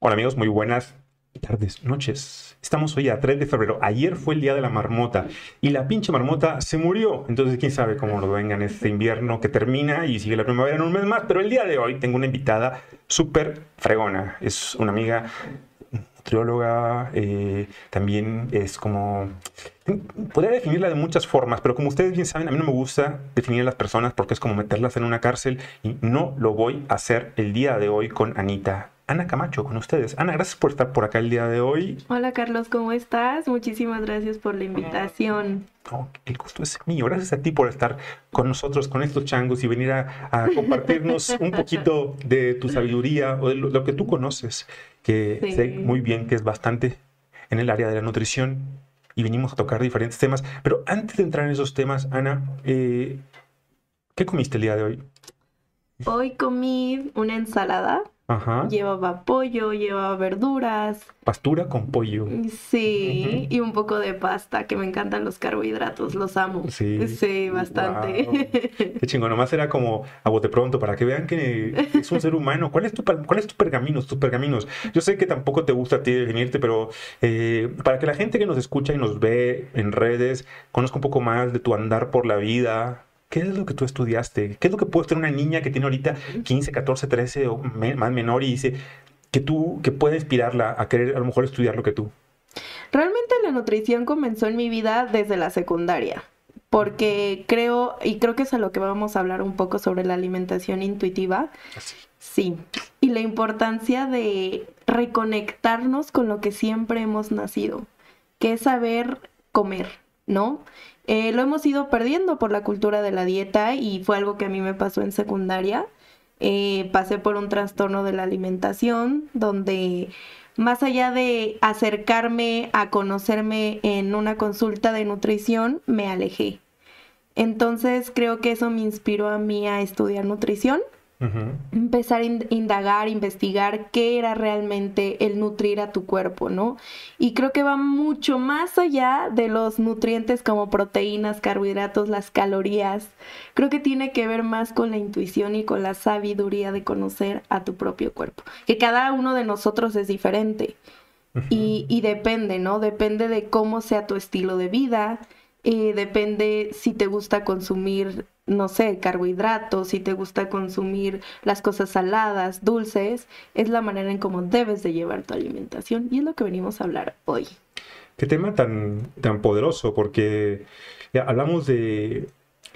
Hola amigos, muy buenas tardes, noches. Estamos hoy a 3 de febrero. Ayer fue el día de la marmota y la pinche marmota se murió. Entonces, quién sabe cómo nos vengan este invierno que termina y sigue la primavera en un mes más. Pero el día de hoy tengo una invitada súper fregona. Es una amiga nutrióloga, eh, también es como... Podría definirla de muchas formas, pero como ustedes bien saben, a mí no me gusta definir a las personas porque es como meterlas en una cárcel y no lo voy a hacer el día de hoy con Anita Ana Camacho con ustedes. Ana, gracias por estar por acá el día de hoy. Hola Carlos, ¿cómo estás? Muchísimas gracias por la invitación. el gusto es mío. Gracias a ti por estar con nosotros, con estos changos y venir a, compartirnos un poquito de tu sabiduría o de lo, que tú conoces, que sé muy bien que es bastante en el área de la nutrición y venimos a tocar diferentes temas. Pero antes de entrar en esos temas, Ana, eh, ¿qué comiste el día de hoy? Hoy comí una ensalada Ajá. Llevaba pollo, llevaba verduras. Pastura con pollo. Sí, y un poco de pasta, que me encantan los carbohidratos, los amo. Sí. Sí, bastante. Qué chingón, nomás era como a bote pronto para que vean que es un ser humano. ¿Cuál es tu, cuál es tu pergamino? Tus pergaminos. Yo sé que tampoco te gusta a ti definirte, pero eh, para que la gente que nos escucha y nos ve en redes conozca un poco más de tu andar por la vida, ¿Qué es lo que tú estudiaste? ¿Qué es lo que puede ser una niña que tiene ahorita 15, 14, 13 o más menor y dice que tú, que puede inspirarla a querer a lo mejor estudiar lo que tú? Realmente la nutrición comenzó en mi vida desde la secundaria, porque creo, y creo que es a lo que vamos a hablar un poco sobre la alimentación intuitiva. Sí, y la importancia de reconectarnos con lo que siempre hemos nacido, que es saber comer, ¿no? Eh, lo hemos ido perdiendo por la cultura de la dieta y fue algo que a mí me pasó en secundaria. Eh, pasé por un trastorno de la alimentación donde más allá de acercarme a conocerme en una consulta de nutrición, me alejé. Entonces creo que eso me inspiró a mí a estudiar nutrición Empezar a indagar, investigar qué era realmente el nutrir a tu cuerpo, ¿no? Y creo que va mucho más allá de los nutrientes como proteínas, carbohidratos, las calorías. Creo que tiene que ver más con la intuición y con la sabiduría de conocer a tu propio cuerpo. Que cada uno de nosotros es diferente. y, y, depende, ¿no? Depende de cómo sea tu estilo de vida, eh, depende si te gusta consumir no sé, carbohidratos, si te gusta consumir las cosas saladas, dulces, es la manera en cómo debes de llevar tu alimentación y es lo que venimos a hablar hoy. Qué tema tan, tan poderoso, porque hablamos de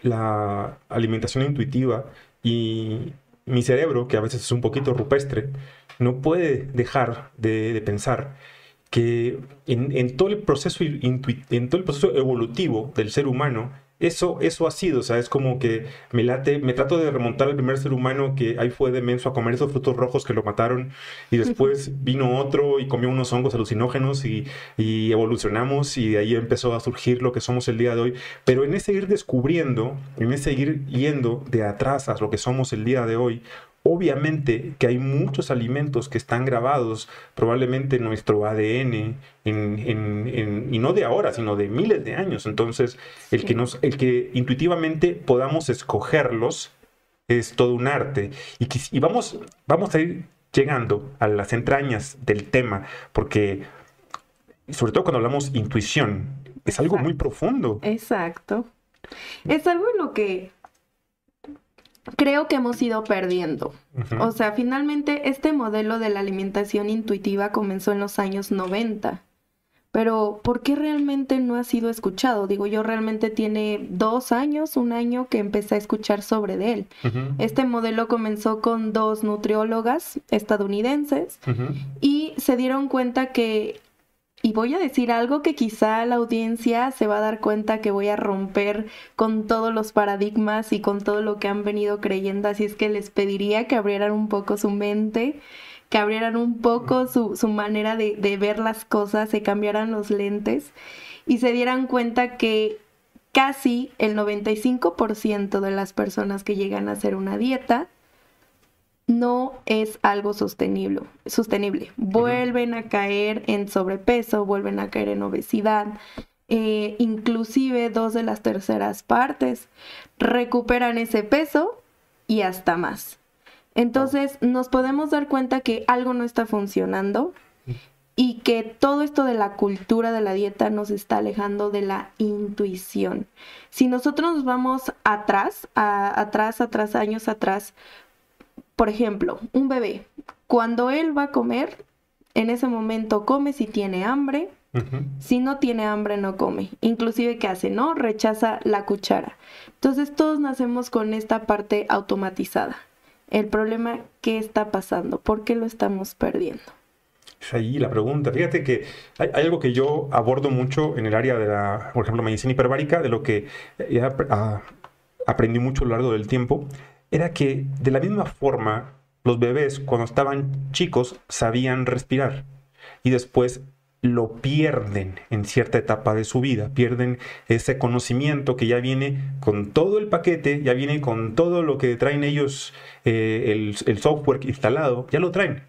la alimentación intuitiva y mi cerebro, que a veces es un poquito rupestre, no puede dejar de, pensar que en, todo el proceso en todo el proceso evolutivo del ser humano eso, eso ha sido, o sea, es como que me late, me trato de remontar al primer ser humano que ahí fue de menso a comer esos frutos rojos que lo mataron y después vino otro y comió unos hongos alucinógenos y, y evolucionamos y de ahí empezó a surgir lo que somos el día de hoy. Pero en ese ir descubriendo, en ese ir yendo de atrás a lo que somos el día de hoy, Obviamente que hay muchos alimentos que están grabados probablemente en nuestro ADN, y no de ahora, sino de miles de años. Entonces, el, que nos, el que intuitivamente podamos escogerlos es todo un arte. Y, vamos, vamos a ir llegando a las entrañas del tema, porque sobre todo cuando hablamos intuición, es algo muy profundo. Exacto. Es algo en lo que creo que hemos ido perdiendo. O sea, finalmente este modelo de la alimentación intuitiva comenzó en los años 90. Pero, ¿por qué realmente no ha sido escuchado? Digo, yo realmente tiene dos años, un año que empecé a escuchar sobre de él. Este modelo comenzó con dos nutriólogas estadounidenses y se dieron cuenta que y voy a decir algo que quizá la audiencia se va a dar cuenta que voy a romper con todos los paradigmas y con todo lo que han venido creyendo, así es que les pediría que abrieran un poco su mente, que abrieran un poco su, su manera de, de ver las cosas, se cambiaran los lentes y se dieran cuenta que casi el 95% de las personas que llegan a hacer una dieta no es algo sostenible. sostenible. Vuelven a caer en sobrepeso, vuelven a caer en obesidad, eh, inclusive dos de las terceras partes recuperan ese peso y hasta más. Entonces nos podemos dar cuenta que algo no está funcionando y que todo esto de la cultura de la dieta nos está alejando de la intuición. Si nosotros nos vamos atrás, atrás, atrás, años atrás, por ejemplo, un bebé, cuando él va a comer, en ese momento come si tiene hambre, si no tiene hambre no come. Inclusive, ¿qué hace? ¿No? Rechaza la cuchara. Entonces todos nacemos con esta parte automatizada. El problema, ¿qué está pasando? ¿Por qué lo estamos perdiendo? Es ahí la pregunta. Fíjate que hay, algo que yo abordo mucho en el área de la, por ejemplo, medicina hiperbárica, de lo que ya aprendí mucho a lo largo del tiempo, era que de la misma forma los bebés cuando estaban chicos sabían respirar y después lo pierden en cierta etapa de su vida, pierden ese conocimiento que ya viene con todo el paquete, ya viene con todo lo que traen ellos, eh, el, el software instalado, ya lo traen.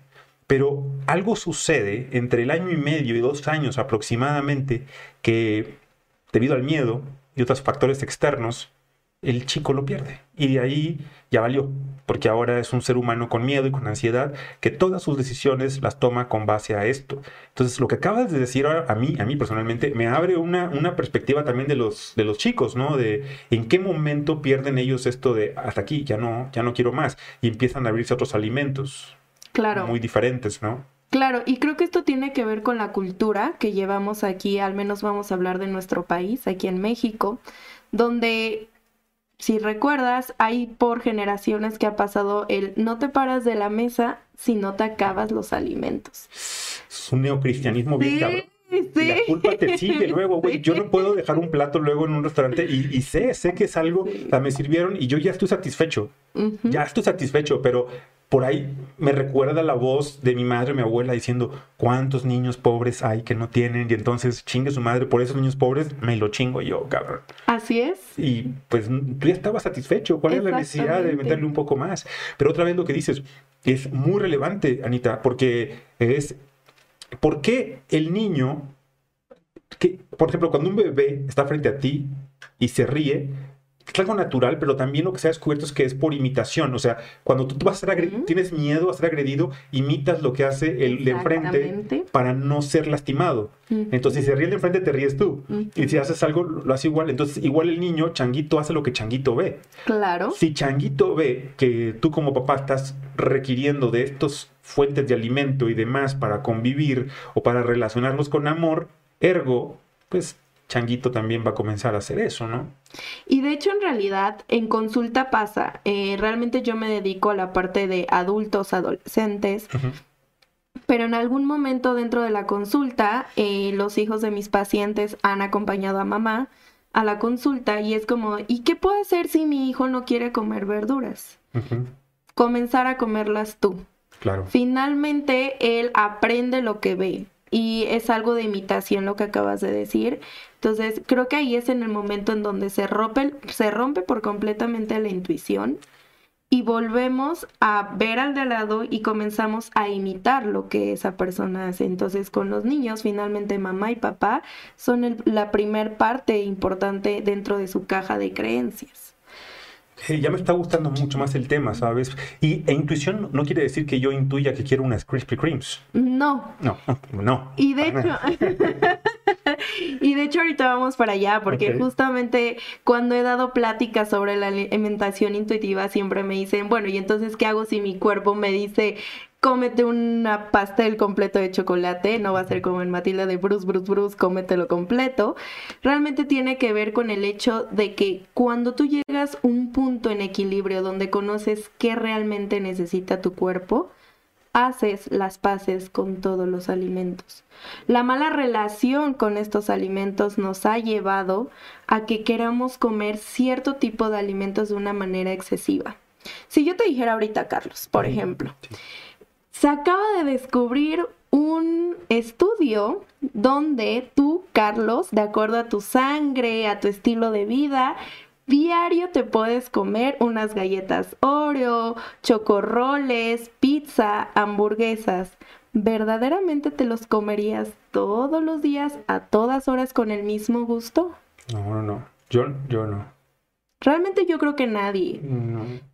Pero algo sucede entre el año y medio y dos años aproximadamente que debido al miedo y otros factores externos, el chico lo pierde. Y de ahí ya valió, porque ahora es un ser humano con miedo y con ansiedad que todas sus decisiones las toma con base a esto. Entonces, lo que acabas de decir ahora a mí, a mí personalmente, me abre una, una perspectiva también de los, de los chicos, ¿no? De en qué momento pierden ellos esto de hasta aquí, ya no, ya no quiero más, y empiezan a abrirse otros alimentos. Claro. Muy diferentes, ¿no? Claro, y creo que esto tiene que ver con la cultura que llevamos aquí, al menos vamos a hablar de nuestro país, aquí en México, donde si recuerdas, hay por generaciones que ha pasado el no te paras de la mesa si no te acabas los alimentos. Es un neocristianismo bien cabrón. Sí. La culpa te sigue luego, güey. Yo no puedo dejar un plato luego en un restaurante y, sé, sé que es algo, o me sirvieron y yo ya estoy satisfecho. Ya estoy satisfecho, pero por ahí me recuerda la voz de mi madre, mi abuela, diciendo cuántos niños pobres hay que no tienen y entonces chingue su madre por esos niños pobres, me lo chingo yo, cabrón. Así es. Y pues tú ya estabas satisfecho, ¿cuál es la necesidad de meterle un poco más? Pero otra vez lo que dices es muy relevante, Anita, porque es, ¿por qué el niño, que, por ejemplo, cuando un bebé está frente a ti y se ríe, es algo natural, pero también lo que se ha descubierto es que es por imitación. O sea, cuando tú, vas a ser tienes miedo a ser agredido, imitas lo que hace el de enfrente para no ser lastimado. Entonces, si se ríe el de enfrente, te ríes tú. Y si haces algo, lo hace igual. Entonces, igual el niño, Changuito, hace lo que Changuito ve. Claro. Si Changuito ve que tú como papá estás requiriendo de estos fuentes de alimento y demás para convivir o para relacionarnos con amor, ergo, pues Changuito también va a comenzar a hacer eso, ¿no? Y de hecho, en realidad, en consulta pasa. Eh, realmente yo me dedico a la parte de adultos, adolescentes. Pero en algún momento dentro de la consulta, eh, los hijos de mis pacientes han acompañado a mamá a la consulta y es como, ¿y qué puedo hacer si mi hijo no quiere comer verduras? Comenzar a comerlas tú. Claro. Finalmente él aprende lo que ve y es algo de imitación lo que acabas de decir. Entonces, creo que ahí es en el momento en donde se rompe, se rompe por completamente la intuición y volvemos a ver al de lado y comenzamos a imitar lo que esa persona hace. Entonces, con los niños, finalmente mamá y papá son la primer parte importante dentro de su caja de creencias ya me está gustando mucho más el tema, ¿sabes? Y e intuición no quiere decir que yo intuya que quiero unas Krispy Kremes. No. No, no. Y de hecho, y de hecho ahorita vamos para allá, porque justamente cuando he dado pláticas sobre la alimentación intuitiva siempre me dicen, bueno, ¿y entonces qué hago si mi cuerpo me dice cómete una pastel completo de chocolate, no va a ser como en Matilda de Bruce, Bruce, Bruce, cómetelo completo. Realmente tiene que ver con el hecho de que cuando tú llegas a un punto en equilibrio donde conoces qué realmente necesita tu cuerpo, haces las paces con todos los alimentos. La mala relación con estos alimentos nos ha llevado a que queramos comer cierto tipo de alimentos de una manera excesiva. Si yo te dijera ahorita, Carlos, por ejemplo, se acaba de descubrir un estudio donde tú, Carlos, de acuerdo a tu sangre, a tu estilo de vida, diario te puedes comer unas galletas Oreo, chocorroles, pizza, hamburguesas. ¿Verdaderamente te los comerías todos los días, a todas horas, con el mismo gusto? No, no, no. Yo, yo no. Realmente yo creo que nadie.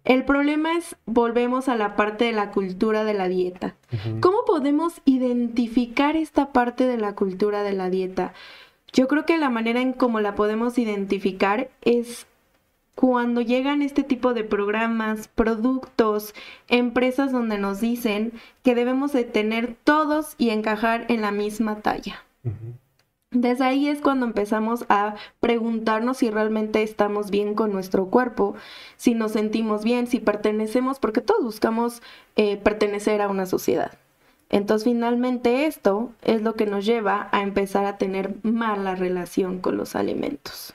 El problema es, volvemos a la parte de la cultura de la dieta. ¿Cómo podemos identificar esta parte de la cultura de la dieta? Yo creo que la manera en cómo la podemos identificar es cuando llegan este tipo de programas, productos, empresas donde nos dicen que debemos de tener todos y encajar en la misma talla. Desde ahí es cuando empezamos a preguntarnos si realmente estamos bien con nuestro cuerpo, si nos sentimos bien, si pertenecemos, porque todos buscamos eh, pertenecer a una sociedad. Entonces finalmente esto es lo que nos lleva a empezar a tener mala relación con los alimentos.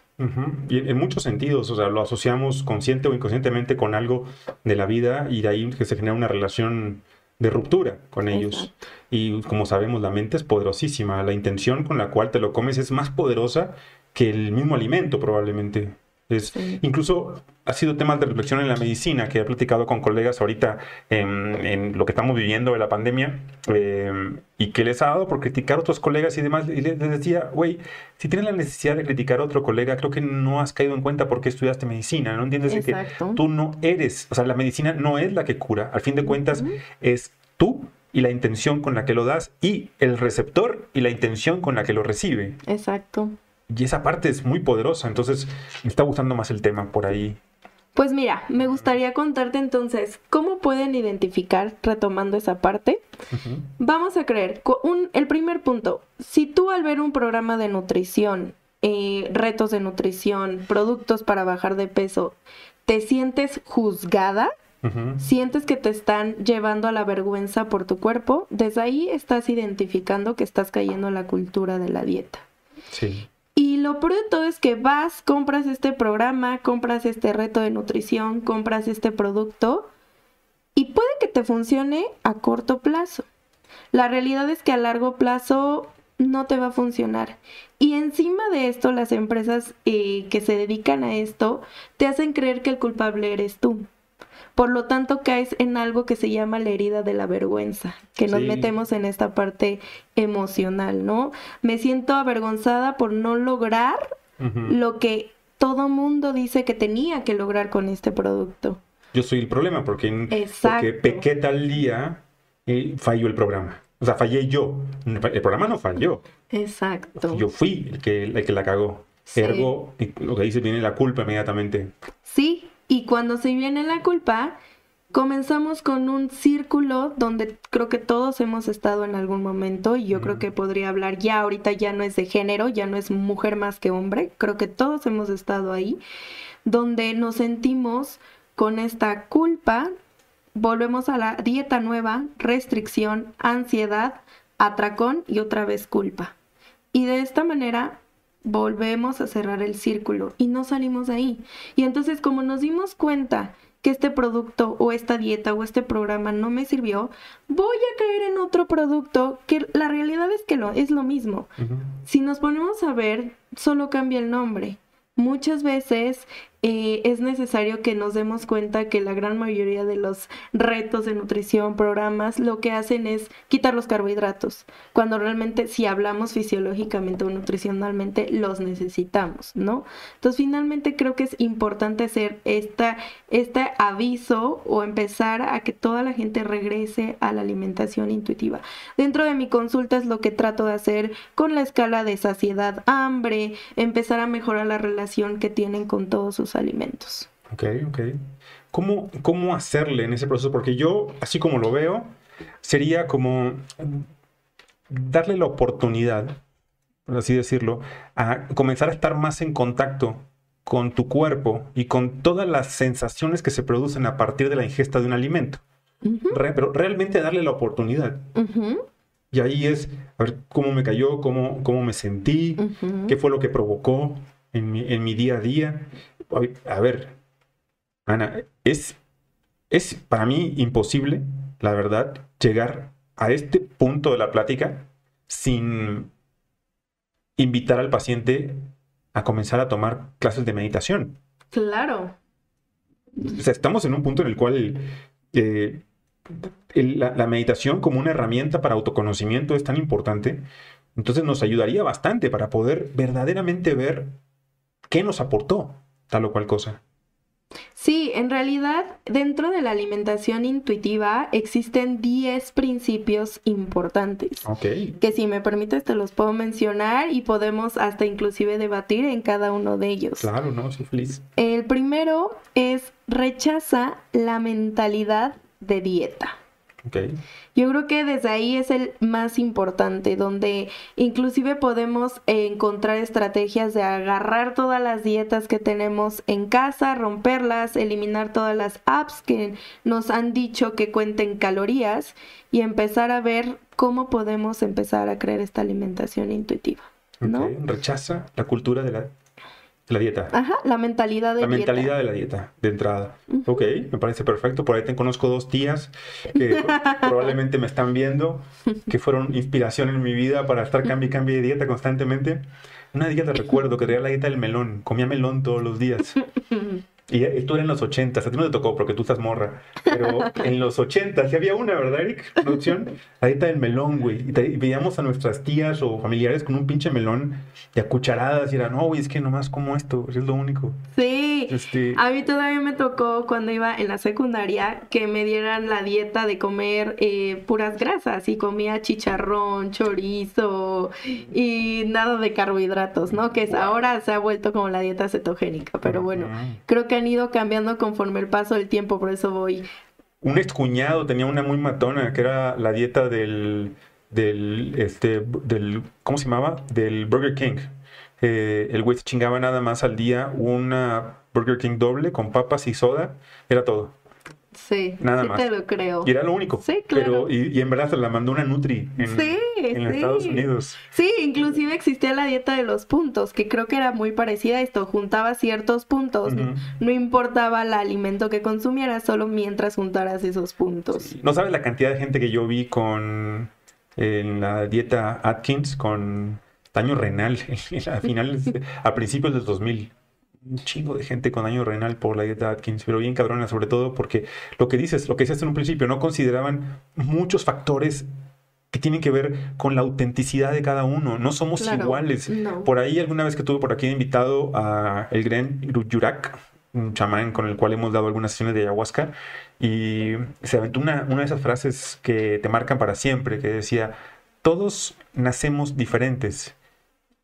Y en muchos sentidos, o sea, lo asociamos consciente o inconscientemente con algo de la vida y de ahí que se genera una relación de ruptura con ellos. Y como sabemos, la mente es poderosísima. La intención con la cual te lo comes es más poderosa que el mismo alimento probablemente. Es, Incluso ha sido tema de reflexión en la medicina, que he platicado con colegas ahorita en, lo que estamos viviendo de la pandemia, em, y que les ha dado por criticar a otros colegas y demás. Y les decía, güey, si tienes la necesidad de criticar a otro colega, creo que no has caído en cuenta por qué estudiaste medicina. No entiendes que tú no eres, o sea, la medicina no es la que cura. Al fin de cuentas, es tú y la intención con la que lo das y el receptor y la intención con la que lo recibe. Exacto. Y esa parte es muy poderosa, entonces me está gustando más el tema por ahí. Pues mira, me gustaría contarte entonces cómo pueden identificar, retomando esa parte. Vamos a creer, el primer punto, si tú al ver un programa de nutrición, eh, retos de nutrición, productos para bajar de peso, te sientes juzgada, sientes que te están llevando a la vergüenza por tu cuerpo, desde ahí estás identificando que estás cayendo en la cultura de la dieta. Sí. Lo pronto es que vas, compras este programa, compras este reto de nutrición, compras este producto y puede que te funcione a corto plazo. La realidad es que a largo plazo no te va a funcionar. Y encima de esto, las empresas eh, que se dedican a esto te hacen creer que el culpable eres tú. Por lo tanto, caes en algo que se llama la herida de la vergüenza, que nos metemos en esta parte emocional, ¿no? Me siento avergonzada por no lograr lo que todo mundo dice que tenía que lograr con este producto. Yo soy el problema porque, porque pequé tal día y falló el programa. O sea, fallé yo. El programa no falló. Exacto. Yo fui el que, el que la cagó. Ergo, lo que dice, viene la culpa inmediatamente. Sí, y cuando se viene la culpa, comenzamos con un círculo donde creo que todos hemos estado en algún momento y yo creo que podría hablar ya ahorita ya no es de género, ya no es mujer más que hombre, creo que todos hemos estado ahí, donde nos sentimos con esta culpa, volvemos a la dieta nueva, restricción, ansiedad, atracón y otra vez culpa. Y de esta manera volvemos a cerrar el círculo y no salimos de ahí. Y entonces como nos dimos cuenta que este producto o esta dieta o este programa no me sirvió, voy a caer en otro producto que la realidad es que lo, es lo mismo. Si nos ponemos a ver, solo cambia el nombre. Muchas veces eh, es necesario que nos demos cuenta que la gran mayoría de los retos de nutrición, programas, lo que hacen es quitar los carbohidratos, cuando realmente si hablamos fisiológicamente o nutricionalmente los necesitamos, ¿no? Entonces finalmente creo que es importante hacer esta, este aviso o empezar a que toda la gente regrese a la alimentación intuitiva. Dentro de mi consulta es lo que trato de hacer con la escala de saciedad, hambre, empezar a mejorar la relación que tienen con todos sus alimentos. Ok, ok. ¿Cómo, ¿Cómo hacerle en ese proceso? Porque yo, así como lo veo, sería como darle la oportunidad, por así decirlo, a comenzar a estar más en contacto con tu cuerpo y con todas las sensaciones que se producen a partir de la ingesta de un alimento. pero realmente darle la oportunidad. Y ahí es, a ver, cómo me cayó, cómo, cómo me sentí, qué fue lo que provocó en mi, en mi día a día a ver, Ana, es, es para mí imposible, la verdad, llegar a este punto de la plática sin invitar al paciente a comenzar a tomar clases de meditación. Claro. O sea, estamos en un punto en el cual eh, la, meditación como una herramienta para autoconocimiento es tan importante. Entonces nos ayudaría bastante para poder verdaderamente ver qué nos aportó tal o cual cosa. Sí, en realidad dentro de la alimentación intuitiva existen 10 principios importantes. Ok. Que si me permites te los puedo mencionar y podemos hasta inclusive debatir en cada uno de ellos. Claro, no, soy feliz. El primero es rechaza la mentalidad de dieta. Okay. Yo creo que desde ahí es el más importante, donde inclusive podemos encontrar estrategias de agarrar todas las dietas que tenemos en casa, romperlas, eliminar todas las apps que nos han dicho que cuenten calorías y empezar a ver cómo podemos empezar a crear esta alimentación intuitiva. ¿no? Rechaza la cultura de la la dieta. Ajá, la mentalidad de la dieta. La mentalidad de la dieta, de entrada. Ok, me parece perfecto. Por ahí te conozco dos tías que probablemente me están viendo, que fueron inspiración en mi vida para estar cambio y cambio de dieta constantemente. Una dieta recuerdo que era la dieta del melón. Comía melón todos los días. Y esto era en los 80, a ti no te tocó porque tú estás morra, pero en los 80 sí había una, ¿verdad, Eric? Producción, la dieta del melón, güey. Y, veíamos a nuestras tías o familiares con un pinche melón de a cucharadas y era, no, güey, es que nomás como esto, es lo único. Sí, este... a mí todavía me tocó cuando iba en la secundaria que me dieran la dieta de comer eh, puras grasas y comía chicharrón, chorizo y nada de carbohidratos, ¿no? Que es, ahora se ha vuelto como la dieta cetogénica, pero bueno, creo que han ido cambiando conforme el paso del tiempo, por eso voy. Un excuñado tenía una muy matona, que era la dieta del, del, este, del, ¿cómo se llamaba? Del Burger King. Eh, el güey se chingaba nada más al día una Burger King doble con papas y soda, era todo. Sí, Nada sí te lo creo. Y era lo único. Sí, claro. Pero, y, en verdad se la mandó una Nutri en, sí, en Estados Unidos. Sí, inclusive existía la dieta de los puntos, que creo que era muy parecida a esto. Juntaba ciertos puntos. No importaba el alimento que consumieras, solo mientras juntaras esos puntos. No sabes la cantidad de gente que yo vi con en la dieta Atkins con daño renal a finales, a principios del 2000 un chingo de gente con daño renal por la dieta Atkins, pero bien cabrona, sobre todo porque lo que dices, lo que dices en un principio, no consideraban muchos factores que tienen que ver con la autenticidad de cada uno. No somos iguales. Por ahí, alguna vez que tuve por aquí invitado a el gran Yurak, un chamán con el cual hemos dado algunas sesiones de ayahuasca, y se aventó una, una de esas frases que te marcan para siempre, que decía, todos nacemos diferentes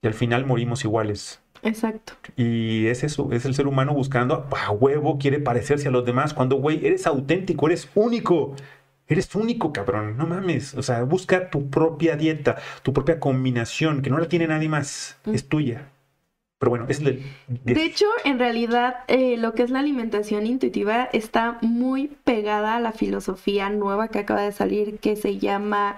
y al final morimos iguales. Exacto. Y es eso, es el ser humano buscando a huevo, quiere parecerse a los demás, cuando, güey, eres auténtico, eres único. Eres único, cabrón, no mames. O sea, busca tu propia dieta, tu propia combinación, que no la tiene nadie más, mm. es tuya. Pero bueno, es el... De hecho, en realidad, eh, lo que es la alimentación intuitiva está muy pegada a la filosofía nueva que acaba de salir, que se llama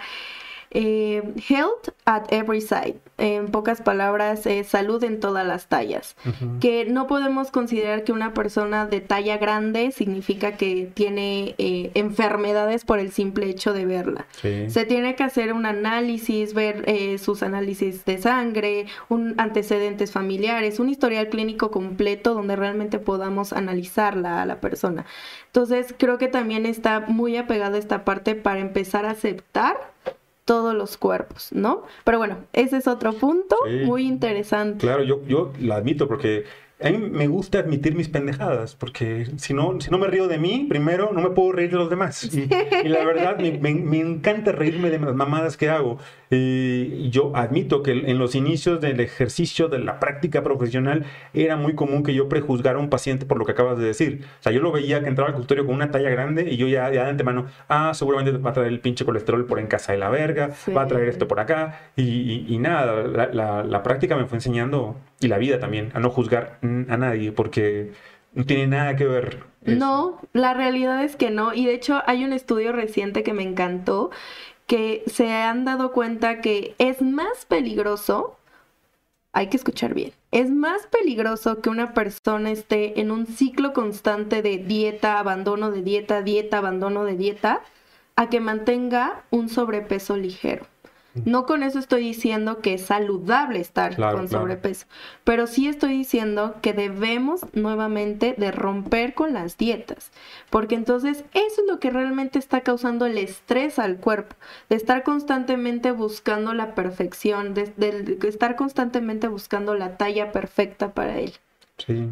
eh, health at every side, en pocas palabras, salud en todas las tallas. Que no podemos considerar que una persona de talla grande significa que tiene eh, enfermedades por el simple hecho de verla. Se tiene que hacer un análisis, ver eh, sus análisis de sangre, un antecedentes familiares, un historial clínico completo donde realmente podamos analizarla a la persona. Entonces, creo que también está muy apegada esta parte para empezar a aceptar todos los cuerpos, ¿no? Pero bueno, ese es otro punto muy interesante. Claro, yo, yo lo admito porque a mí me gusta admitir mis pendejadas, porque si no, si no me río de mí, primero no me puedo reír de los demás. Y, la verdad, me, encanta reírme de las mamadas que hago. Y yo admito que en los inicios del ejercicio, de la práctica profesional, era muy común que yo prejuzgara a un paciente por lo que acabas de decir. O sea, yo lo veía que entraba al consultorio con una talla grande y yo ya, de antemano, ah, seguramente va a traer el pinche colesterol por en casa de la verga, va a traer esto por acá. Y, nada, la, la práctica me fue enseñando, y la vida también, a no juzgar a nadie porque no tiene nada que ver. No, la realidad es que no. Y de hecho hay un estudio reciente que me encantó que se han dado cuenta que es más peligroso, hay que escuchar bien, es más peligroso que una persona esté en un ciclo constante de dieta, abandono de dieta, dieta, abandono de dieta, a que mantenga un sobrepeso ligero. No con eso estoy diciendo que es saludable estar con sobrepeso, pero sí estoy diciendo que debemos nuevamente de romper con las dietas, porque entonces eso es lo que realmente está causando el estrés al cuerpo, de estar constantemente buscando la perfección, de, estar constantemente buscando la talla perfecta para él. Sí.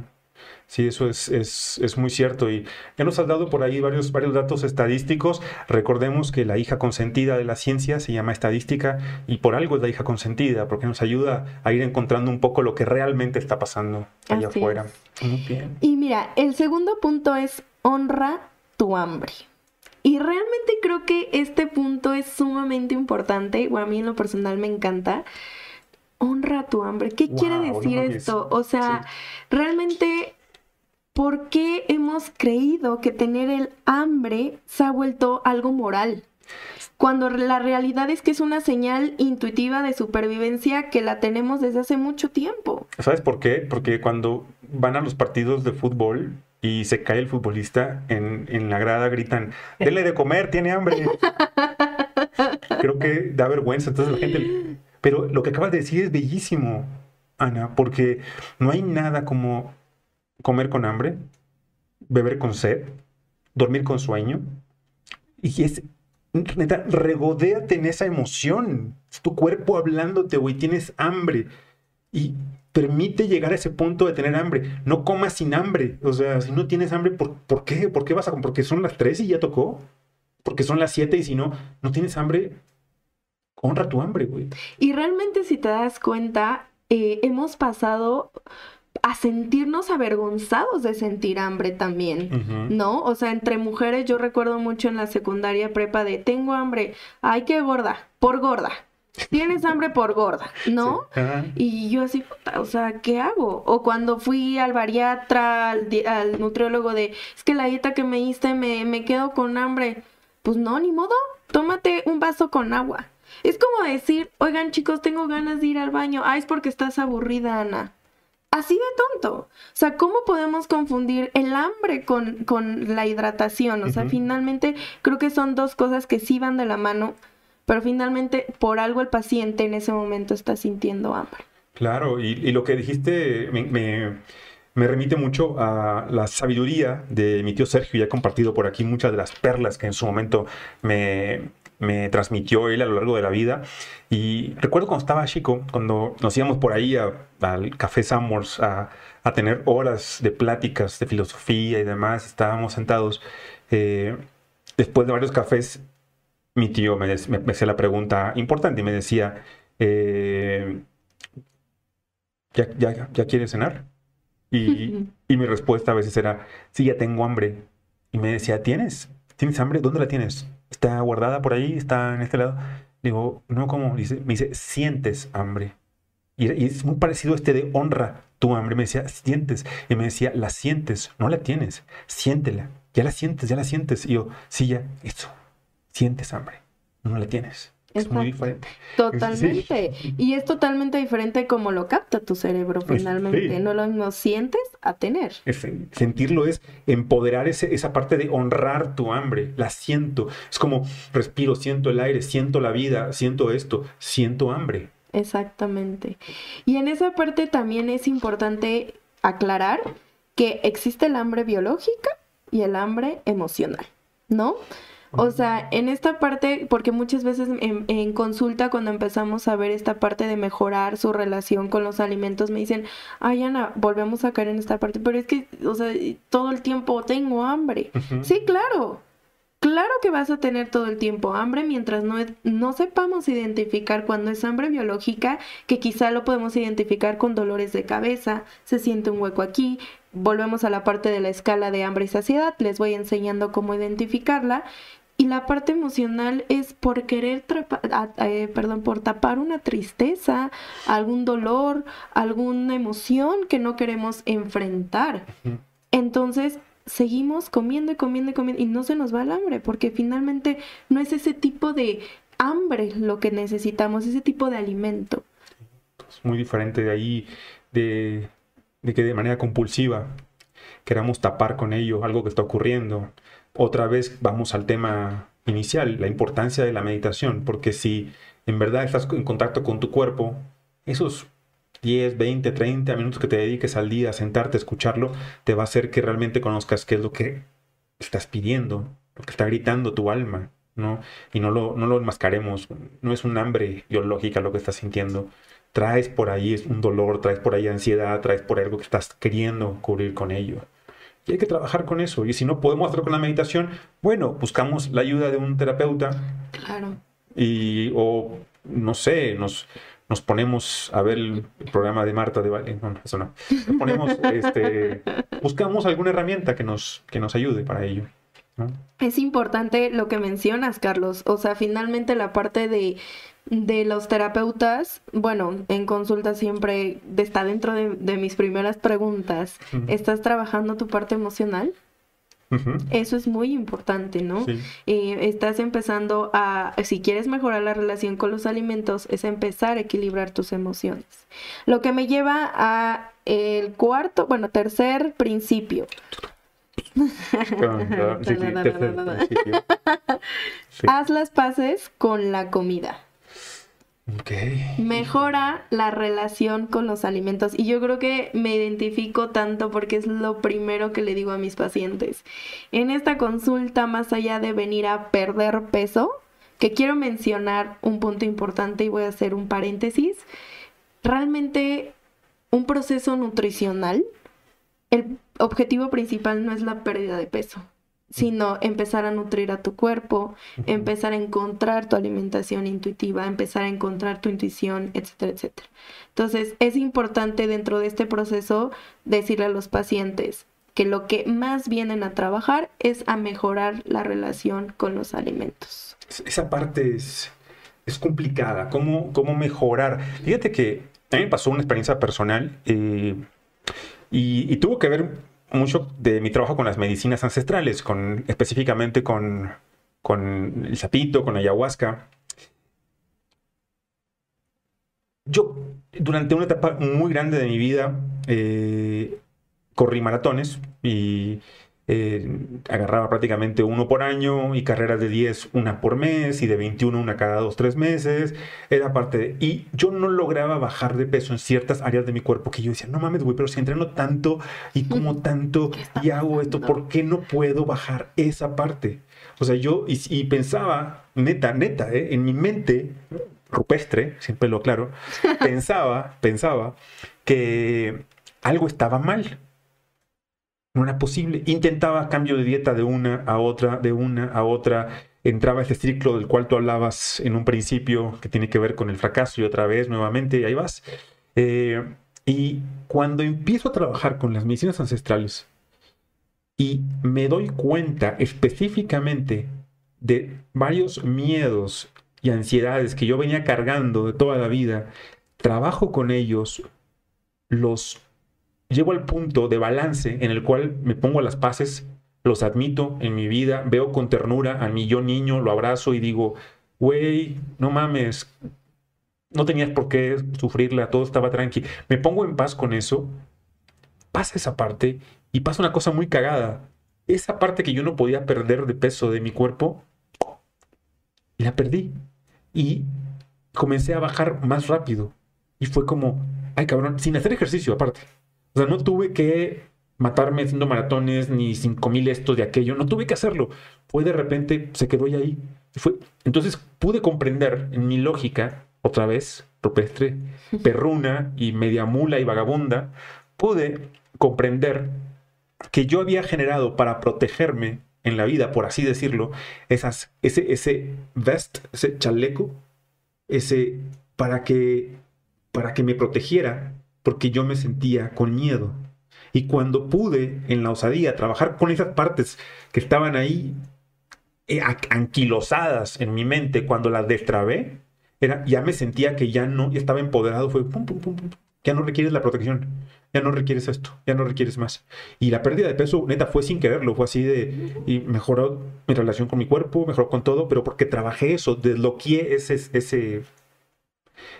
Sí, eso es, es, es, muy cierto. Y ya nos has dado por ahí varios, varios datos estadísticos. Recordemos que la hija consentida de la ciencia se llama estadística y por algo es la hija consentida, porque nos ayuda a ir encontrando un poco lo que realmente está pasando allá afuera. Muy bien. Y mira, el segundo punto es honra tu hambre. Y realmente creo que este punto es sumamente importante, o a mí en lo personal me encanta. Honra tu hambre. ¿Qué quiere decir esto? O sea, realmente ¿por qué hemos creído que tener el hambre se ha vuelto algo moral? Cuando la realidad es que es una señal intuitiva de supervivencia que la tenemos desde hace mucho tiempo. ¿Sabes por qué? Porque cuando van a los partidos de fútbol y se cae el futbolista, en, la grada gritan, denle de comer, tiene hambre. Creo que da vergüenza, entonces la gente... Pero lo que acabas de decir es bellísimo, Ana, porque no hay nada como comer con hambre, beber con sed, dormir con sueño. Y es, neta, regodéate en esa emoción. Es tu cuerpo hablándote, güey, tienes hambre. Y permite llegar a ese punto de tener hambre. No comas sin hambre. O sea, si no tienes hambre, ¿por, ¿por qué? ¿Por qué vas a comer? Porque son las 3 y ya tocó. Porque son las 7 y si no, no tienes hambre, honra tu hambre, güey. Y realmente si te das cuenta, eh, hemos pasado a sentirnos avergonzados de sentir hambre también, ¿no? O sea, entre mujeres yo recuerdo mucho en la secundaria prepa de tengo hambre, ay, qué gorda, por gorda. Tienes hambre por gorda, ¿no? Y yo así, o sea, ¿qué hago? O cuando fui al bariatra, al, al nutriólogo de, es que la dieta que me diste me, me quedo con hambre. Pues no, ni modo, tómate un vaso con agua. Es como decir, oigan chicos, tengo ganas de ir al baño. Ah, es porque estás aburrida, Ana así de tonto. O sea, ¿cómo podemos confundir el hambre con, con la hidratación? O sea, finalmente creo que son dos cosas que sí van de la mano, pero finalmente por algo el paciente en ese momento está sintiendo hambre. Claro, y, lo que dijiste me, me, remite mucho a la sabiduría de mi tío Sergio, ya he compartido por aquí muchas de las perlas que en su momento me, me transmitió él a lo largo de la vida. Y recuerdo cuando estaba chico, cuando nos íbamos por ahí al Café Summers a, a, tener horas de pláticas de filosofía y demás, estábamos sentados. Eh, después de varios cafés, mi tío me, me, hacía la pregunta importante y me decía, eh, ¿ya, ya, ¿ya quieres cenar? Y, y mi respuesta a veces era, sí, ya tengo hambre. Y me decía, ¿tienes? ¿Tienes hambre? ¿Dónde la tienes? Está guardada por ahí, está en este lado. Digo, no, ¿cómo? Dice, me dice, sientes hambre. Y, es muy parecido a este de honra tu hambre. Me decía, sientes. Y me decía, la sientes, no la tienes, siéntela. Ya la sientes, ya la sientes. Y yo, sí, ya, eso, sientes hambre, no la tienes. Es muy diferente. Totalmente. Y es totalmente diferente como lo capta tu cerebro finalmente. No lo mismo sientes a tener. sentirlo es empoderar ese, esa parte de honrar tu hambre. La siento. Es como respiro, siento el aire, siento la vida, siento esto, siento hambre. Exactamente. Y en esa parte también es importante aclarar que existe el hambre biológica y el hambre emocional, ¿no? O sea, en esta parte, porque muchas veces en, consulta cuando empezamos a ver esta parte de mejorar su relación con los alimentos, me dicen, ay Ana, volvemos a caer en esta parte, pero es que, o sea, todo el tiempo tengo hambre. Sí, claro. Claro que vas a tener todo el tiempo hambre mientras no, no sepamos identificar cuando es hambre biológica, que quizá lo podemos identificar con dolores de cabeza, se siente un hueco aquí, volvemos a la parte de la escala de hambre y saciedad, les voy enseñando cómo identificarla y la parte emocional es por querer, eh, perdón, por tapar una tristeza, algún dolor, alguna emoción que no queremos enfrentar. Entonces, seguimos comiendo y comiendo y comiendo y no se nos va el hambre, porque finalmente no es ese tipo de hambre lo que necesitamos, ese tipo de alimento. Es muy diferente de ahí, de, de que de manera compulsiva queramos tapar con ello algo que está ocurriendo otra vez vamos al tema inicial, la importancia de la meditación, porque si en verdad estás en contacto con tu cuerpo, esos 10, 20, 30 minutos que te dediques al día a sentarte a escucharlo, te va a hacer que realmente conozcas qué es lo que estás pidiendo, lo que está gritando tu alma, ¿no? Y no lo, no lo enmascaremos, no es un hambre biológica lo que estás sintiendo, traes por ahí un dolor, traes por ahí ansiedad, traes por algo que estás queriendo cubrir con ello. Y hay que trabajar con eso. Y si no podemos hacerlo con la meditación, bueno, buscamos la ayuda de un terapeuta. Claro. Y, o, no sé, nos, nos ponemos a ver el, programa de Marta de Valle. No, eso no. Nos ponemos, este, buscamos alguna herramienta que nos, que nos ayude para ello. Es importante lo que mencionas, Carlos. O sea, finalmente la parte de de los terapeutas, bueno, en consulta siempre está dentro de, mis primeras preguntas. ¿Estás trabajando tu parte emocional? Eso es muy importante, ¿no? Eh, estás empezando a, si quieres mejorar la relación con los alimentos, es empezar a equilibrar tus emociones. Lo que me lleva a el cuarto, bueno, tercer principio. Haz las paces con la comida. Mejora la relación con los alimentos. Y yo creo que me identifico tanto porque es lo primero que le digo a mis pacientes. En esta consulta, más allá de venir a perder peso, que quiero mencionar un punto importante y voy a hacer un paréntesis, realmente un proceso nutricional, el objetivo principal no es la pérdida de peso sino empezar a nutrir a tu cuerpo, empezar a encontrar tu alimentación intuitiva, empezar a encontrar tu intuición, etcétera, etcétera. Entonces, es importante dentro de este proceso decirle a los pacientes que lo que más vienen a trabajar es a mejorar la relación con los alimentos. Esa parte es, es complicada, ¿Cómo, ¿Cómo, mejorar? Fíjate que a mí me pasó una experiencia personal eh, y, y tuvo que ver mucho de mi trabajo con las medicinas ancestrales, con, específicamente con, con el sapito, con ayahuasca. Yo, durante una etapa muy grande de mi vida, eh, corrí maratones y eh, agarraba prácticamente uno por año y carreras de 10 una por mes y de 21 una cada dos, tres meses. Era parte de... Y yo no lograba bajar de peso en ciertas áreas de mi cuerpo que yo decía, no mames, güey, pero si entreno tanto y como tanto y hago esto, ¿por qué no puedo bajar esa parte? O sea, yo y, pensaba, neta, neta, ¿eh? en mi mente rupestre, siempre lo aclaro, pensaba, pensaba que algo estaba mal no era posible. Intentaba cambio de dieta de una a otra, de una a otra. Entraba ese ciclo del cual tú hablabas en un principio, que tiene que ver con el fracaso y otra vez nuevamente, y ahí vas. Eh, y cuando empiezo a trabajar con las medicinas ancestrales y me doy cuenta específicamente de varios miedos y ansiedades que yo venía cargando de toda la vida, trabajo con ellos, los llego al punto de balance en el cual me pongo a las paces, los admito en mi vida, veo con ternura a mi yo niño, lo abrazo y digo, güey, no mames, no tenías por qué sufrirla, todo estaba tranqui. Me pongo en paz con eso, pasa esa parte y pasa una cosa muy cagada. Esa parte que yo no podía perder de peso de mi cuerpo, la perdí. Y comencé a bajar más rápido. Y fue como, ay cabrón, sin hacer ejercicio aparte. O sea, no tuve que matarme haciendo maratones ni cinco mil esto de aquello. No tuve que hacerlo. Fue de repente, se quedó ahí. Fue, entonces pude comprender en mi lógica, otra vez, rupestre, perruna y media mula y vagabunda, pude comprender que yo había generado para protegerme en la vida, por así decirlo, esas, ese, ese vest, ese chaleco, ese para que, para que me protegiera porque yo me sentía con miedo. Y cuando pude, en la osadía, trabajar con esas partes que estaban ahí eh, anquilosadas en mi mente, cuando las destrabé, era, ya me sentía que ya no estaba empoderado, fue pum, pum, pum, pum, ya no requieres la protección, ya no requieres esto, ya no requieres más. Y la pérdida de peso, neta, fue sin quererlo, fue así de, y mejoró mi relación con mi cuerpo, mejoró con todo, pero porque trabajé eso, desbloqueé ese, ese,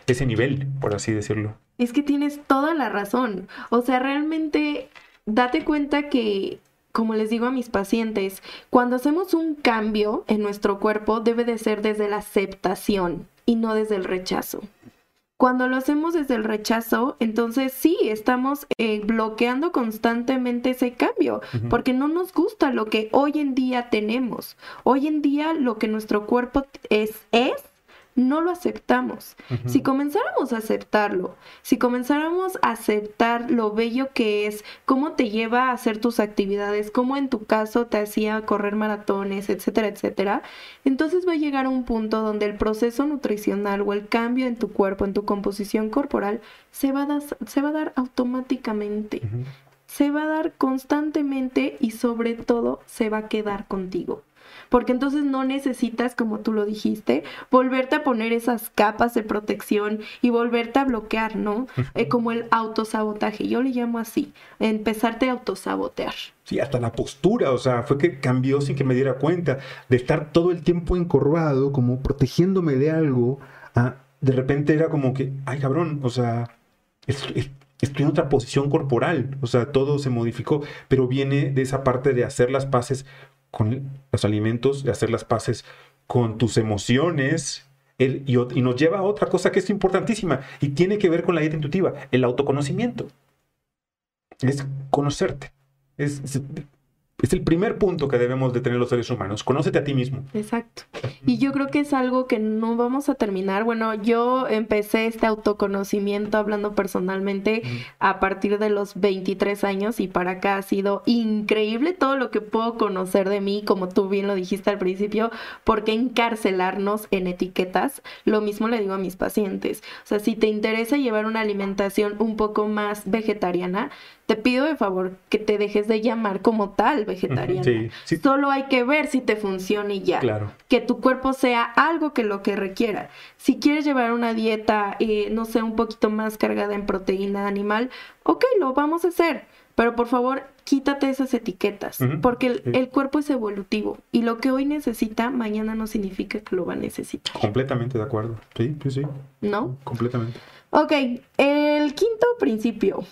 ese nivel, por así decirlo. Es que tienes toda la razón. O sea, realmente date cuenta que, como les digo a mis pacientes, cuando hacemos un cambio en nuestro cuerpo debe de ser desde la aceptación y no desde el rechazo. Cuando lo hacemos desde el rechazo, entonces sí, estamos eh, bloqueando constantemente ese cambio, porque no nos gusta lo que hoy en día tenemos. Hoy en día lo que nuestro cuerpo es, es no lo aceptamos. Si comenzáramos a aceptarlo, si comenzáramos a aceptar lo bello que es, cómo te lleva a hacer tus actividades, cómo en tu caso te hacía correr maratones, etcétera, etcétera, entonces va a llegar a un punto donde el proceso nutricional o el cambio en tu cuerpo, en tu composición corporal, se va a, dar, se va a dar automáticamente. Se va a dar constantemente y sobre todo se va a quedar contigo porque entonces no necesitas, como tú lo dijiste, volverte a poner esas capas de protección y volverte a bloquear, ¿no? Eh, como el autosabotaje, yo le llamo así, empezarte a autosabotear. Sí, hasta la postura, o sea, fue que cambió sin que me diera cuenta de estar todo el tiempo encorvado, como protegiéndome de algo, de repente era como que, ay cabrón, o sea, estoy en otra posición corporal, o sea, todo se modificó, pero viene de esa parte de hacer las paces con los alimentos, hacer las paces con tus emociones. y, nos lleva a otra cosa que es importantísima y tiene que ver con la dieta intuitiva, el autoconocimiento. Es conocerte. es el primer punto que debemos de tener los seres humanos. Conócete a ti mismo. Exacto. Y yo creo que es algo que no vamos a terminar. Bueno, yo empecé este autoconocimiento hablando personalmente a partir de los 23 años y para acá ha sido increíble todo lo que puedo conocer de mí, como tú bien lo dijiste al principio, porque encarcelarnos en etiquetas. Lo mismo le digo a mis pacientes. O sea, si te interesa llevar una alimentación un poco más vegetariana, te pido de favor que te dejes de llamar como tal vegetariana. Solo hay que ver si te funciona y ya. Claro. Que tu cuerpo sea algo que lo que requiera. Si quieres llevar una dieta, eh, no sé, un poquito más cargada en proteína animal, ok, lo vamos a hacer. Pero por favor, quítate esas etiquetas, porque el, cuerpo es evolutivo y lo que hoy necesita, mañana no significa que lo va a necesitar. Completamente de acuerdo. Sí, sí, sí. ¿No? Completamente. Ok, el quinto principio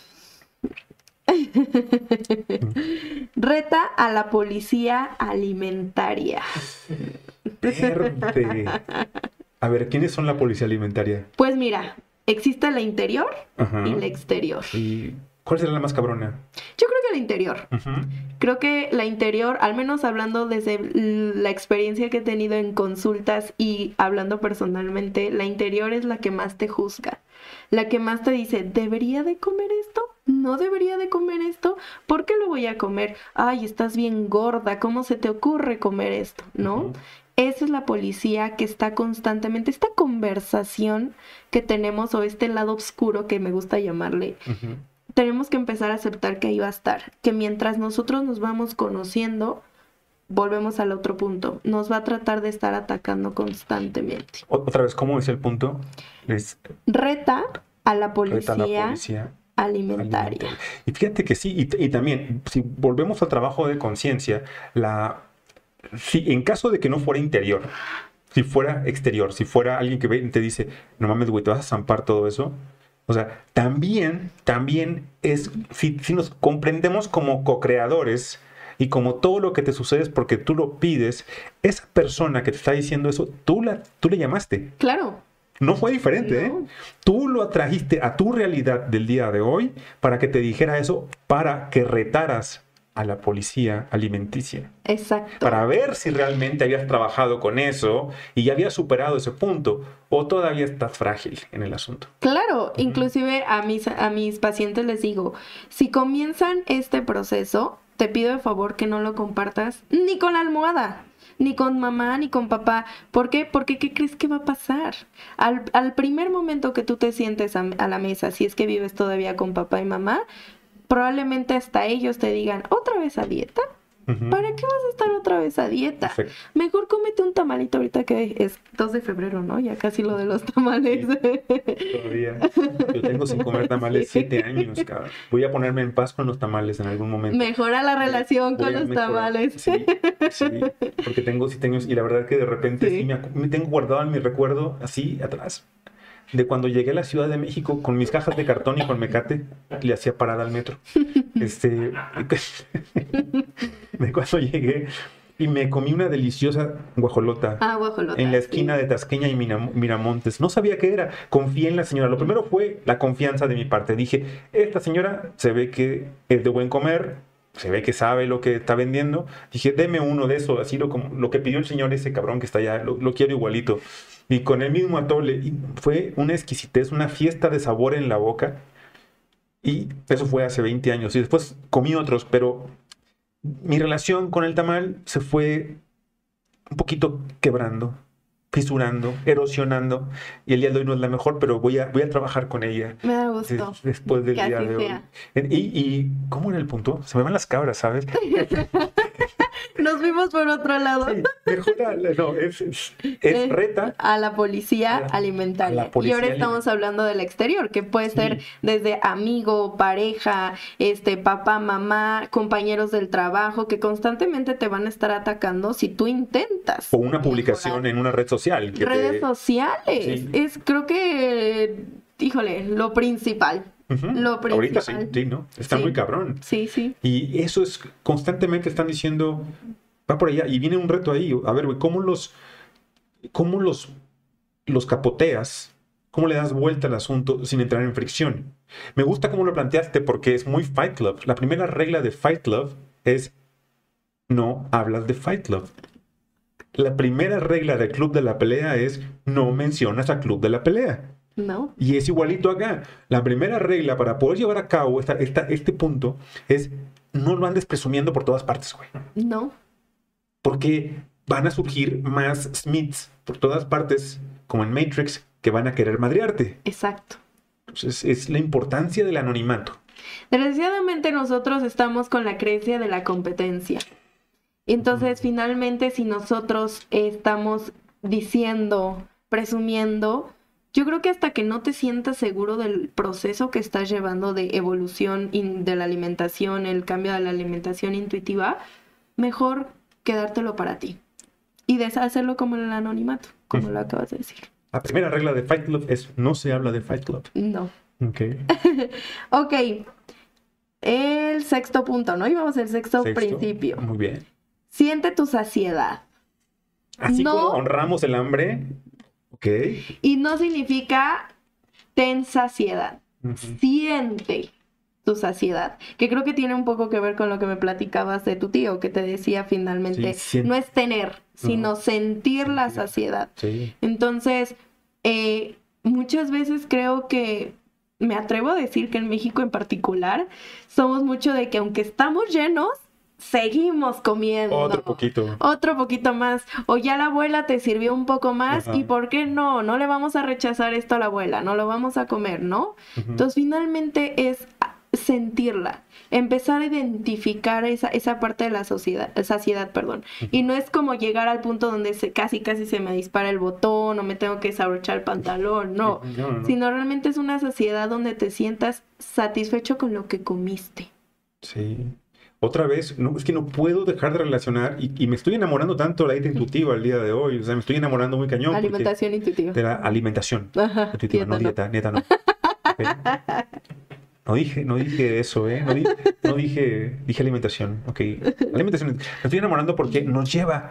Reta a la policía alimentaria. A ver, ¿quiénes son la policía alimentaria? Pues mira, existe la interior y la exterior. ¿Y cuál será la más cabrona? Yo creo que la interior. Creo que la interior, al menos hablando desde la experiencia que he tenido en consultas y hablando personalmente, la interior es la que más te juzga. La que más te dice, ¿debería de comer esto? no debería de comer esto, ¿por qué lo voy a comer? Ay, estás bien gorda, ¿cómo se te ocurre comer esto? ¿No? Esa es la policía que está constantemente, esta conversación que tenemos o este lado oscuro que me gusta llamarle, tenemos que empezar a aceptar que ahí va a estar, que mientras nosotros nos vamos conociendo, volvemos al otro punto, nos va a tratar de estar atacando constantemente. Otra vez, ¿cómo es el punto? Reta a la policía, Reta a la policía alimentaria. Y fíjate que sí, y, también, si volvemos al trabajo de conciencia, la, si en caso de que no fuera interior, si fuera exterior, si fuera alguien que te dice, no mames, güey, te vas a zampar todo eso, o sea, también, también es, si, si nos comprendemos como co-creadores, y como todo lo que te sucede es porque tú lo pides, esa persona que te está diciendo eso, tú, la, tú le llamaste. Claro. No fue diferente, ¿eh? Tú lo atrajiste a tu realidad del día de hoy para que te dijera eso, para que retaras a la policía alimenticia. Exacto. Para ver si realmente habías trabajado con eso y ya habías superado ese punto o todavía estás frágil en el asunto. Claro, inclusive a mis, a mis pacientes les digo, si comienzan este proceso, te pido de favor que no lo compartas ni con la almohada ni con mamá, ni con papá. ¿Por qué? Porque ¿qué crees que va a pasar? Al, al primer momento que tú te sientes a, a la mesa, si es que vives todavía con papá y mamá, probablemente hasta ellos te digan, ¿otra vez a dieta? ¿Para qué vas a estar otra vez a dieta? Mejor cómete un tamalito ahorita que es 2 de febrero, ¿no? Ya casi lo de los tamales. todavía. Yo tengo sin comer tamales 7 años, cabrón. Voy a ponerme en paz con los tamales en algún momento. Mejora la relación con los tamales. Sí, sí, porque tengo, sí tengo, y la verdad que de repente sí, me, me tengo guardado en mi recuerdo así atrás de cuando llegué a la Ciudad de México con mis cajas de cartón y con mecate, le hacía parada al metro. Este, de cuando llegué y me comí una deliciosa guajolota. Ah, guajolota. En la esquina de Tasqueña y Miramontes. No sabía qué era. Confié en la señora. Lo primero fue la confianza de mi parte. Dije, esta señora se ve que es de buen comer, se ve que sabe lo que está vendiendo. Dije, deme uno de esos, así lo, como, lo que pidió el señor ese cabrón que está allá, lo, lo quiero igualito. Y con el mismo atole. Y fue una exquisitez, una fiesta de sabor en la boca. Y eso fue hace 20 años. Y después comí otros, pero mi relación con el tamal se fue un poquito quebrando fisurando, erosionando, y el día de hoy no es la mejor, pero voy a, voy a trabajar con ella. Me da gusto. después del día de hoy. Y, y, ¿cómo era el punto? Se me van las cabras, ¿sabes? Nos vimos por otro lado. Sí, no, es, es, reta. A la policía alimentaria. y ahora estamos hablando del exterior, que puede ser desde amigo, pareja, este, papá, mamá, compañeros del trabajo, que constantemente te van a estar atacando si tú intentas. O una publicación en una red social. Redes sociales. Es, creo que, híjole, lo principal. Lo principal. Ahorita sí, sí, ¿no? Está muy cabrón. Sí, sí. Y eso es constantemente están diciendo, va por allá, y viene un reto ahí. A ver, güey, ¿cómo los, cómo los, los capoteas? ¿Cómo le das vuelta al asunto sin entrar en fricción? Me gusta cómo lo planteaste porque es muy Fight Club. La primera regla de Fight Club es no hablas de Fight Club. La primera regla del club de la pelea es no mencionas al club de la pelea. No. Y es igualito acá. La primera regla para poder llevar a cabo esta, este punto es no lo andes presumiendo por todas partes, güey. No. Porque van a surgir más Smiths por todas partes, como en Matrix, que van a querer madrearte. Exacto. Entonces es la importancia del anonimato. Desgraciadamente nosotros estamos con la creencia de la competencia. Entonces, finalmente, si nosotros estamos diciendo, presumiendo, yo creo que hasta que no te sientas seguro del proceso que estás llevando de evolución de la alimentación, el cambio de la alimentación intuitiva, mejor quedártelo para ti y deshacerlo como en el anonimato, como lo acabas de decir. La primera regla de Fight Club es no se habla de Fight Club. No. Ok. ok. El sexto punto, ¿no? Íbamos al sexto, sexto principio. Muy bien. Siente tu saciedad. Así como honramos el hambre. Ok. Y no significa ten saciedad. Siente tu saciedad. Que creo que tiene un poco que ver con lo que me platicabas de tu tío, que te decía finalmente, no es tener, sino sentir la saciedad. Entonces, eh, muchas veces creo que me atrevo a decir que en México en particular somos mucho de que aunque estamos llenos, seguimos comiendo. Otro poquito. Otro poquito más. O ya la abuela te sirvió un poco más y ¿por qué no? No le vamos a rechazar esto a la abuela, no lo vamos a comer, ¿no? Entonces finalmente es sentirla, empezar a identificar esa, esa parte de la sociedad, saciedad, perdón. Y no es como llegar al punto donde se, casi casi se me dispara el botón o me tengo que desabrochar el pantalón, no. Sino realmente es una saciedad donde te sientas satisfecho con lo que comiste. Sí otra vez, no, es que no puedo dejar de relacionar y, me estoy enamorando tanto de la dieta intuitiva el día de hoy. O sea, me estoy enamorando muy cañón. Alimentación intuitiva. De la alimentación intuitiva, no dieta, neta no. No dije, no dije eso, ¿eh? No, dije, dije alimentación, ok. Alimentación. Me estoy enamorando porque nos lleva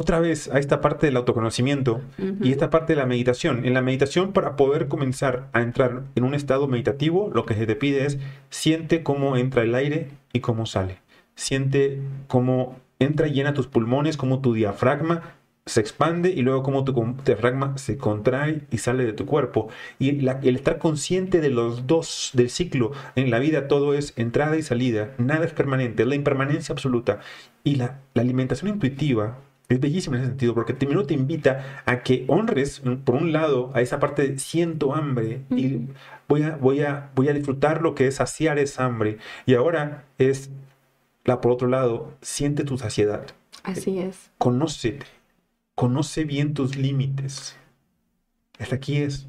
otra vez a esta parte del autoconocimiento y esta parte de la meditación. En la meditación, para poder comenzar a entrar en un estado meditativo, lo que se te pide es siente cómo entra el aire y cómo sale. Siente cómo entra y llena tus pulmones, cómo tu diafragma se expande y luego cómo tu diafragma se contrae y sale de tu cuerpo. Y el estar consciente de los dos, del ciclo, en la vida todo es entrada y salida, nada es permanente, es la impermanencia absoluta. Y la, la alimentación intuitiva es bellísimo en ese sentido, porque primero te invita a que honres, mm, por un lado, a esa parte de siento hambre y voy a, voy, a, voy a disfrutar lo que es saciar esa hambre. Y ahora es, la por otro lado, siente tu saciedad. Así es. Conócete, conoce bien tus límites. Hasta aquí es.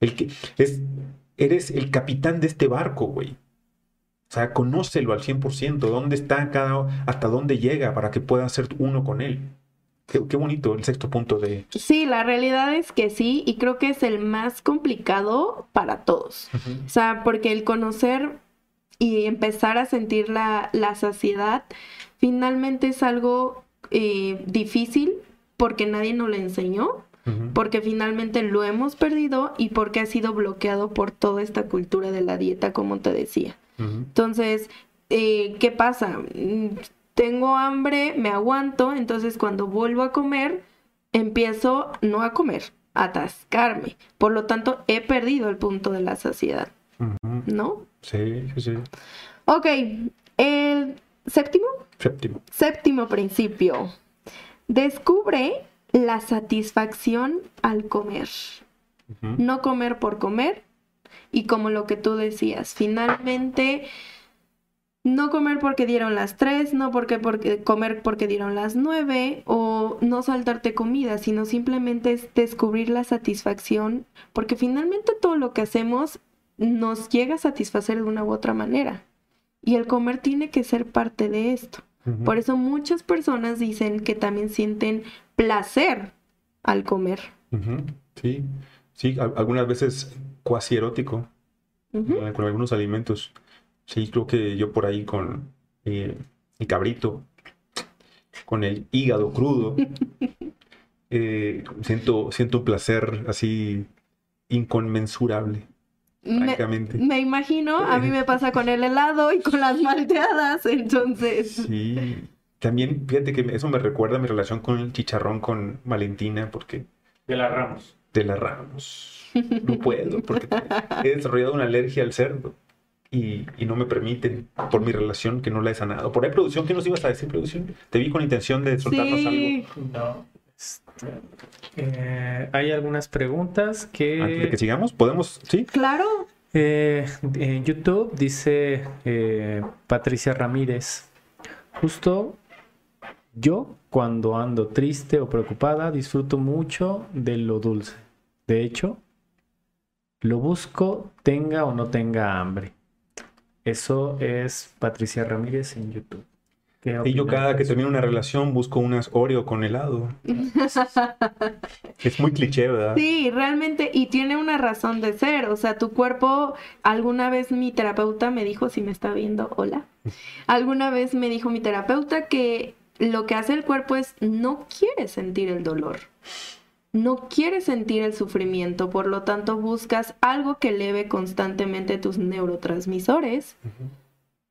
El que, es eres el capitán de este barco, güey. O sea, conócelo al 100%, dónde está cada, hasta dónde llega para que puedas ser uno con él. Qué, bonito el sexto punto de... Sí, la realidad es que sí, y creo que es el más complicado para todos. O sea, porque el conocer y empezar a sentir la, saciedad finalmente es algo eh, difícil porque nadie nos lo enseñó, porque finalmente lo hemos perdido y porque ha sido bloqueado por toda esta cultura de la dieta, como te decía. Entonces, eh, ¿qué pasa? Tengo hambre, me aguanto, entonces cuando vuelvo a comer, empiezo no a comer, a atascarme. Por lo tanto, he perdido el punto de la saciedad. ¿No? Sí, sí, sí. Ok, el séptimo. Séptimo. Séptimo principio. Descubre la satisfacción al comer. No comer por comer. Y como lo que tú decías, finalmente no comer porque dieron las tres, no porque, porque comer porque dieron las nueve, o no saltarte comida, sino simplemente es descubrir la satisfacción, porque finalmente todo lo que hacemos nos llega a satisfacer de una u otra manera. Y el comer tiene que ser parte de esto. Por eso muchas personas dicen que también sienten placer al comer. Sí, sí, algunas veces cuasi erótico con algunos alimentos. Sí, creo que yo por ahí con eh, el cabrito, con el hígado crudo, eh, siento, siento un placer así inconmensurable. Francamente. Me, imagino, a mí me pasa con el helado y con las malteadas, entonces. Sí, también fíjate que eso me recuerda a mi relación con el chicharrón con Valentina, porque. De la Ramos. De la Ramos. No puedo, porque he desarrollado una alergia al cerdo y, no me permiten por mi relación que no la he sanado. Por ahí, producción, ¿qué nos ibas a decir, producción? Te vi con intención de soltarnos algo. No. Este, eh, hay algunas preguntas que... Antes de que sigamos, ¿podemos? ¿Sí? Claro. Eh, en YouTube dice eh, Patricia Ramírez, justo yo cuando ando triste o preocupada disfruto mucho de lo dulce. De hecho, lo busco tenga o no tenga hambre. Eso es Patricia Ramírez en YouTube. Y yo cada que termino una relación busco unas Oreo con helado. es muy cliché, ¿verdad? Sí, realmente, y tiene una razón de ser. O sea, tu cuerpo, alguna vez mi terapeuta me dijo, si me está viendo, hola. Alguna vez me dijo mi terapeuta que lo que hace el cuerpo es no quiere sentir el dolor no quieres sentir el sufrimiento, por lo tanto buscas algo que eleve constantemente tus neurotransmisores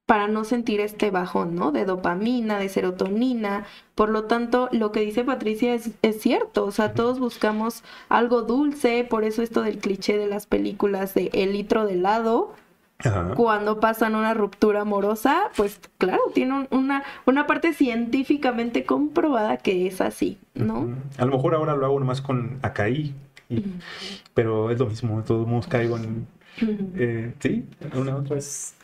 para no sentir este bajón, ¿no? De dopamina, de serotonina. Por lo tanto, lo que dice Patricia es, es cierto, o sea, todos buscamos algo dulce, por eso esto del cliché de las películas de el litro de helado, cuando pasan una ruptura amorosa, pues claro, tiene una, una parte científicamente comprobada que es así, ¿no? A lo mejor ahora lo hago nomás con Acaí, pero es lo mismo, todos modos caigo en... Eh, sí, una otra. Pues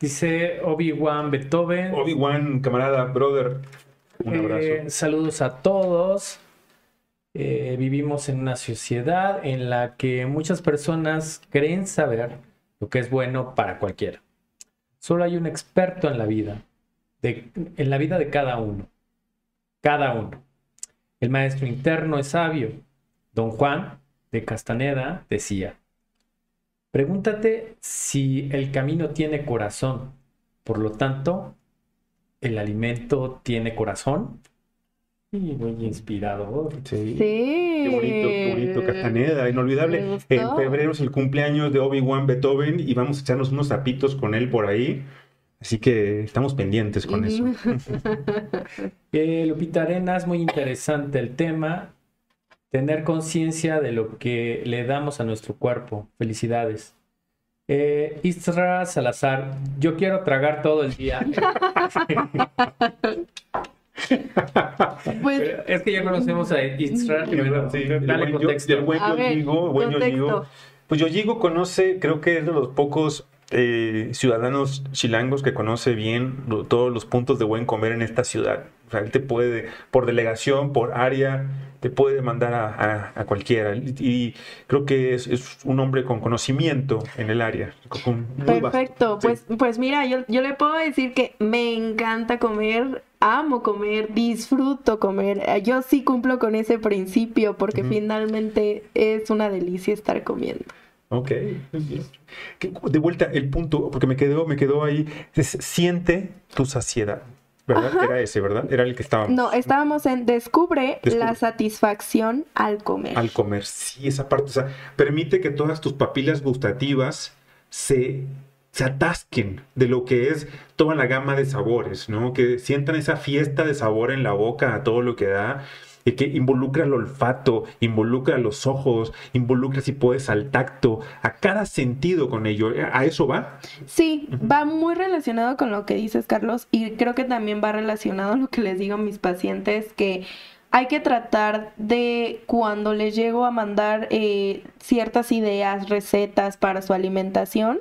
dice Obi-Wan Beethoven. Obi-Wan, camarada, brother, un abrazo. Eh, saludos a todos. Eh, vivimos en una sociedad en la que muchas personas creen saber lo que es bueno para cualquiera. Solo hay un experto en la vida, en la vida de cada uno. Cada uno. El maestro interno es sabio. Don Juan de Castaneda decía, pregúntate si el camino tiene corazón. Por lo tanto, ¿el alimento tiene corazón? Muy inspirador. Sí. Qué bonito, qué bonito. Castaneda, inolvidable. En febrero es el cumpleaños de Obi-Wan Beethoven y vamos a echarnos unos zapitos con él por ahí. Así que estamos pendientes con eso. eh, Lupita Arenas, muy interesante el tema. Tener conciencia de lo que le damos a nuestro cuerpo. Felicidades. Eh, Isra Salazar, yo quiero tragar todo el día. Pues, es que ya conocemos a Isra. Sí, dale contexto. buen Pues Yoyigo conoce, creo que es de los pocos eh, ciudadanos chilangos que conoce bien todos los puntos de buen comer en esta ciudad. O sea, él te puede, por delegación, por área, te puede mandar a, cualquiera. Y, creo que es, un hombre con conocimiento en el área. Perfecto. Pues, pues mira, yo, yo le puedo decir que me encanta comer amo comer, disfruto comer. Eh, yo sí cumplo con ese principio porque finalmente es una delicia estar comiendo. Ok. De vuelta, el punto, porque me quedó, me quedó ahí, es siente tu saciedad. ¿Verdad? Era ese, ¿verdad? Era el que estábamos. No, estábamos en descubre, la satisfacción al comer. Al comer, sí, esa parte. O sea, permite que todas tus papilas gustativas se se atasquen de lo que es toda la gama de sabores, ¿no? Que sientan esa fiesta de sabor en la boca a todo lo que da y que involucra el olfato, involucra los ojos, involucra si puedes al tacto, a cada sentido con ello. ¿A eso va? Sí, va muy relacionado con lo que dices, Carlos, y creo que también va relacionado a lo que les digo a mis pacientes, que hay que tratar de cuando les llego a mandar eh, ciertas ideas, recetas para su alimentación,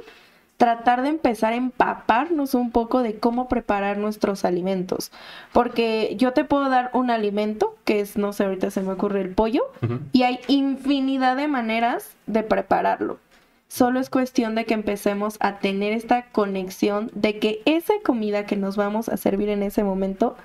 tratar de empezar a empaparnos un poco de cómo preparar nuestros alimentos. Porque yo te puedo dar un alimento, que es, no sé, ahorita se me ocurre el pollo, y hay infinidad de maneras de prepararlo. Solo es cuestión de que empecemos a tener esta conexión de que esa comida que nos vamos a servir en ese momento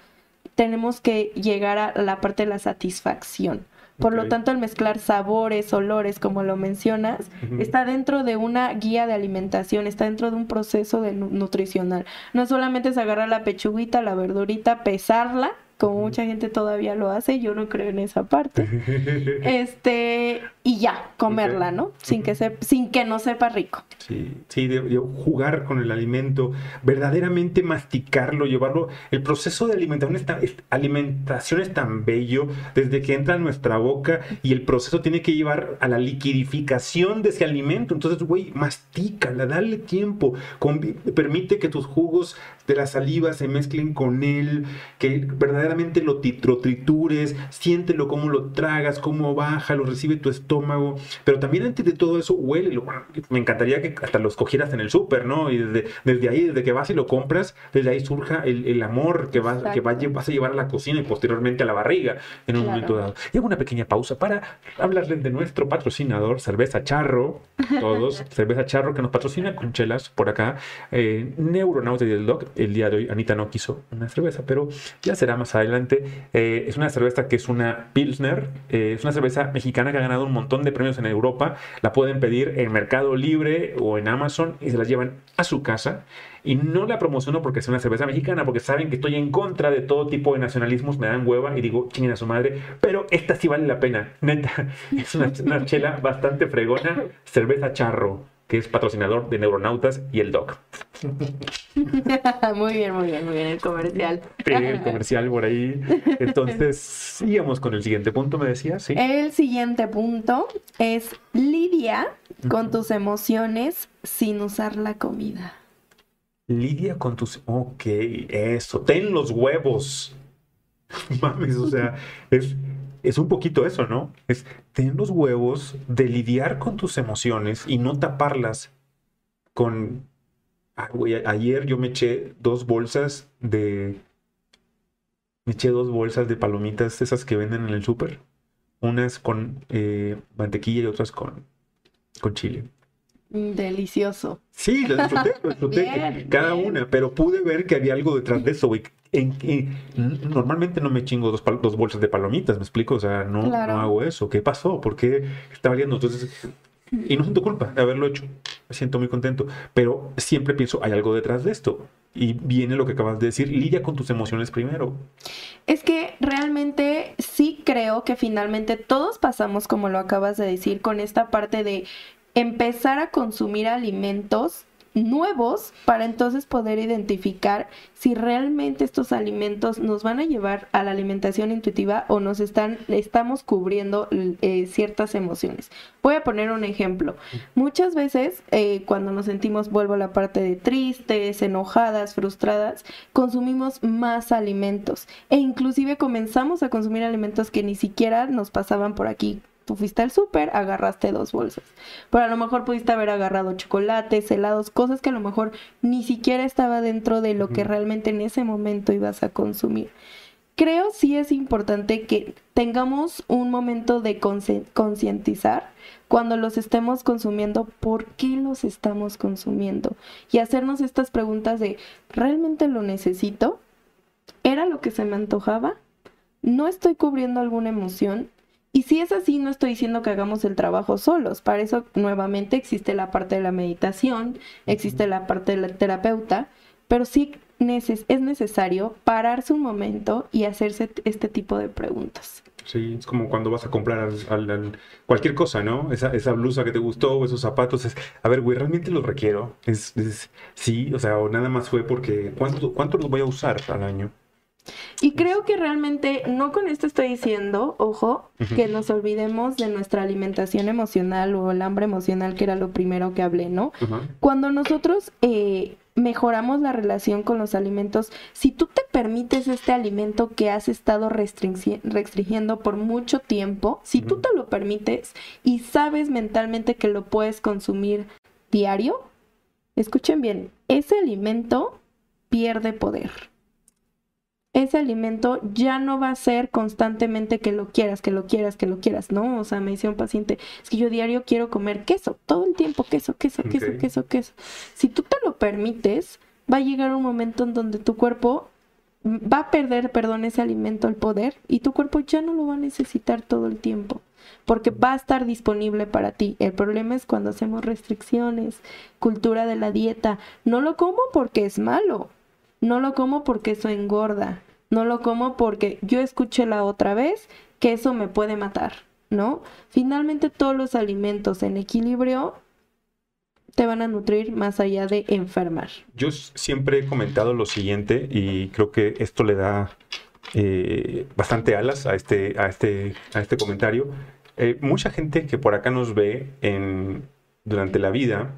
tenemos que llegar a la parte de la satisfacción. Por lo tanto, el mezclar sabores, olores, como lo mencionas, está dentro de una guía de alimentación, está dentro de un proceso de nutricional. No solamente es agarrar la pechuguita, la verdurita, pesarla como mucha gente todavía lo hace, yo no creo en esa parte. este, y ya, comerla, ¿no? Sin que, se, sin que no sepa rico. Sí, sí, de, jugar con el alimento, verdaderamente masticarlo, llevarlo. El proceso de alimentación es, tan, alimentación es tan bello desde que entra en nuestra boca y el proceso tiene que llevar a la liquidificación de ese alimento. Entonces, güey, mastícala, dale tiempo, permite que tus jugos de la saliva se mezclen con él, que verdaderamente lo, tritures, siéntelo cómo lo tragas, cómo baja, lo recibe tu estómago, pero también antes de todo eso, huele. Me encantaría que hasta los cogieras en el súper, ¿no? Y desde, desde, ahí, desde que vas y lo compras, desde ahí surja el, amor que, vas, que vas a llevar a la cocina y posteriormente a la barriga en un momento dado. Y hago una pequeña pausa para hablarles de nuestro patrocinador, Cerveza Charro, todos, Cerveza Charro que nos patrocina con chelas por acá, eh, Neuronauta y el Doc el día de hoy Anita no quiso una cerveza, pero ya será más adelante. Eh, es una cerveza que es una Pilsner, eh, es una cerveza mexicana que ha ganado un montón de premios en Europa. La pueden pedir en Mercado Libre o en Amazon y se la llevan a su casa. Y no la promociono porque es una cerveza mexicana, porque saben que estoy en contra de todo tipo de nacionalismos, me dan hueva y digo, chinguen a su madre. Pero esta sí vale la pena, neta. Es una, una chela bastante fregona, cerveza charro que es patrocinador de Neuronautas y el Doc. muy bien, muy bien, muy bien, el comercial. el comercial por ahí. Entonces, sigamos con el siguiente punto, me decías, ¿sí? El siguiente punto es lidia con tus emociones sin usar la comida. Lidia con tus... Ok, eso. Ten los huevos. Mames, o sea, es es un poquito eso, ¿no? Es tener los huevos de lidiar con tus emociones y no taparlas con... Ah, ayer yo me eché dos bolsas de... Me eché dos bolsas de palomitas, esas que venden en el súper. Unas con eh, mantequilla y otras con, con chile. Delicioso. Sí, lo disfruté, lo disfruté cada una, pero pude ver que había algo detrás de eso, güey en, normalmente no me chingo dos, dos, bolsas de palomitas, me explico, o sea, no, no hago eso. ¿Qué pasó? ¿Por qué está valiendo? Entonces, y no siento culpa de haberlo hecho, me siento muy contento, pero siempre pienso, hay algo detrás de esto. Y viene lo que acabas de decir, lidia con tus emociones primero. Es que realmente sí creo que finalmente todos pasamos, como lo acabas de decir, con esta parte de empezar a consumir alimentos nuevos para entonces poder identificar si realmente estos alimentos nos van a llevar a la alimentación intuitiva o nos están estamos cubriendo eh, ciertas emociones. Voy a poner un ejemplo. Muchas veces eh, cuando nos sentimos, vuelvo a la parte de tristes, enojadas, frustradas, consumimos más alimentos e inclusive comenzamos a consumir alimentos que ni siquiera nos pasaban por aquí tú fuiste al súper, agarraste dos bolsas. Pero a lo mejor pudiste haber agarrado chocolates, helados, cosas que a lo mejor ni siquiera estaba dentro de lo que realmente en ese momento ibas a consumir. Creo sí es importante que tengamos un momento de concientizar cuando los estemos consumiendo, por qué los estamos consumiendo y hacernos estas preguntas de, ¿realmente lo necesito? ¿Era lo que se me antojaba? ¿No estoy cubriendo alguna emoción? Y si es así, no estoy diciendo que hagamos el trabajo solos. Para eso nuevamente existe la parte de la meditación, existe la parte de la terapeuta, pero sí es necesario pararse un momento y hacerse este tipo de preguntas. Sí, es como cuando vas a comprar cualquier cosa, ¿no? Esa, esa, blusa que te gustó o esos zapatos. Es, a ver, güey, ¿realmente los requiero? Es, sí, o sea, o nada más fue porque... ¿cuánto, ¿Cuánto los voy a usar al año? Y creo que realmente, no con esto estoy diciendo, ojo, que nos olvidemos de nuestra alimentación emocional o el hambre emocional, que era lo primero que hablé, ¿no? Cuando nosotros eh, mejoramos la relación con los alimentos, si tú te permites este alimento que has estado restringiendo por mucho tiempo, si tú te lo permites y sabes mentalmente que lo puedes consumir diario, escuchen bien, ese alimento pierde poder ese alimento ya no va a ser constantemente que lo quieras, que lo quieras, que lo quieras, ¿no? O sea, me decía un paciente, es que yo diario quiero comer queso, todo el tiempo queso, queso, queso, queso, queso. Si tú te lo permites, va a llegar un momento en donde tu cuerpo va a perder, perdón, ese alimento, el poder, y tu cuerpo ya no lo va a necesitar todo el tiempo, porque va a estar disponible para ti. El problema es cuando hacemos restricciones, cultura de la dieta. No lo como porque es malo, no lo como porque eso engorda. No lo como porque yo escuché la otra vez que eso me puede matar, ¿no? Finalmente todos los alimentos en equilibrio te van a nutrir más allá de enfermar. Yo siempre he comentado lo siguiente y creo que esto le da eh, bastante alas a este, a este, a este comentario. Eh, mucha gente que por acá nos ve en, durante la vida